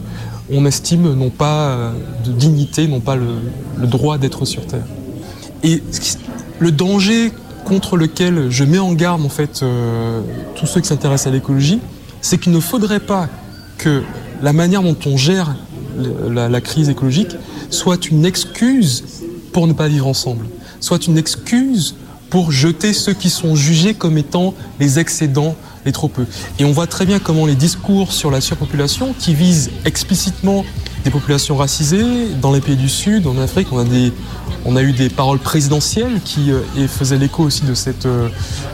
on estime, n'ont pas euh, de dignité, n'ont pas le, droit d'être sur Terre. Et le danger contre lequel je mets en garde en fait euh, tous ceux qui s'intéressent à l'écologie, c'est qu'il ne faudrait pas que la manière dont on gère la, la crise écologique soit une excuse pour ne pas vivre ensemble, soit une excuse pour jeter ceux qui sont jugés comme étant les excédents, les trop peu. Et on voit très bien comment les discours sur la surpopulation, qui visent explicitement des populations racisées, dans les pays du Sud, en Afrique, on a, des, on a eu des paroles présidentielles qui euh, faisaient l'écho aussi de cette, euh,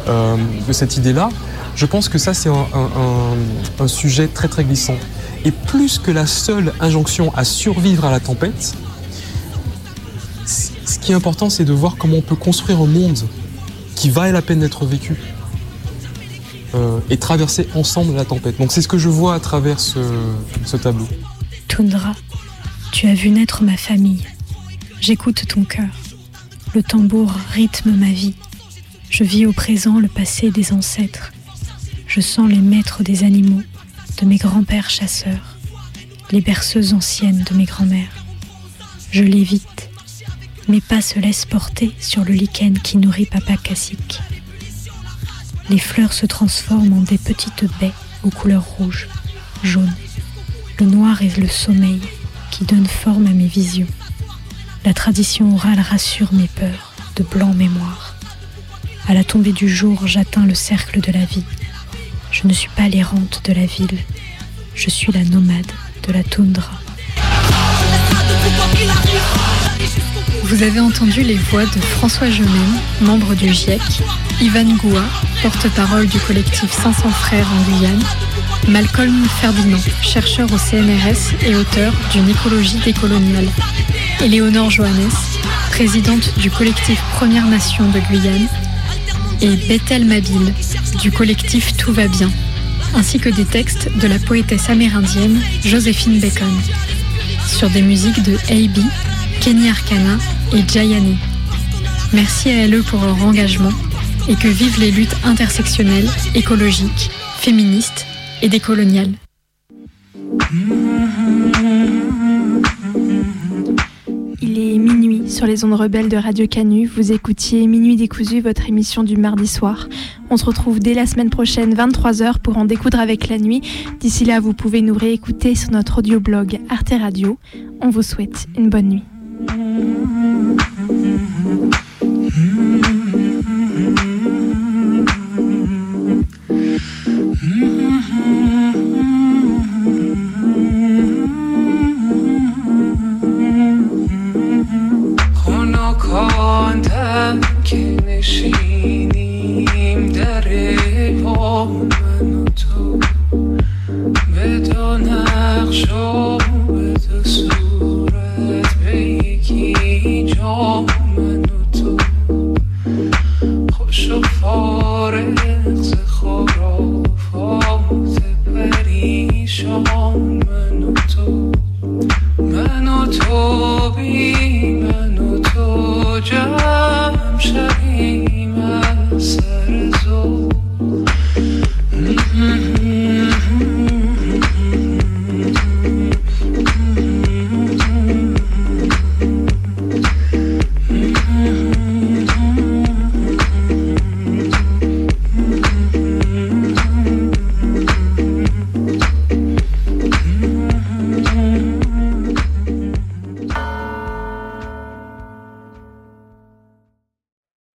euh, de cette idée-là. Je pense que ça, c'est un, sujet très très glissant. Et plus que la seule injonction à survivre à la tempête, ce qui est important, c'est de voir comment on peut construire un monde qui vaille la peine d'être vécu et traverser ensemble la tempête. Donc c'est ce que je vois à travers ce, ce tableau. Toundra, tu as vu naître ma famille. J'écoute ton cœur. Le tambour rythme ma vie. Je vis au présent le passé des ancêtres. Je sens les maîtres des animaux, de mes grands-pères chasseurs, les berceuses anciennes de mes grands-mères. Je l'évite. Mes pas se laissent porter sur le lichen qui nourrit papa cacique. Les fleurs se transforment en des petites baies aux couleurs rouges, jaunes. Le noir est le sommeil qui donne forme à mes visions. La tradition orale rassure mes peurs de blanc mémoire. À la tombée du jour, j'atteins le cercle de la vie. Je ne suis pas l'errante de la ville. Je suis la nomade de la toundra. Vous avez entendu les voix de François Gemène, membre du GIEC, Ivan Goua, porte-parole du collectif 500 Frères en Guyane, Malcolm Ferdinand, chercheur au CNRS et auteur d'une écologie décoloniale, Éléonore Johannes, présidente du collectif Première Nation de Guyane, et Bethel Mabille, du collectif Tout va bien, ainsi que des textes de la poétesse amérindienne Joséphine Bacon, sur des musiques de A.B., Kenny Arcana et Jayani. Merci à LE pour leur engagement et que vivent les luttes intersectionnelles, écologiques, féministes et décoloniales. Il est minuit sur les ondes rebelles de Radio Canu. Vous écoutiez Minuit décousu, votre émission du mardi soir. On se retrouve dès la semaine prochaine, 23h, pour en découdre avec la nuit. D'ici là, vous pouvez nous réécouter sur notre audioblog Arte Radio. On vous souhaite une bonne nuit. flamme qui.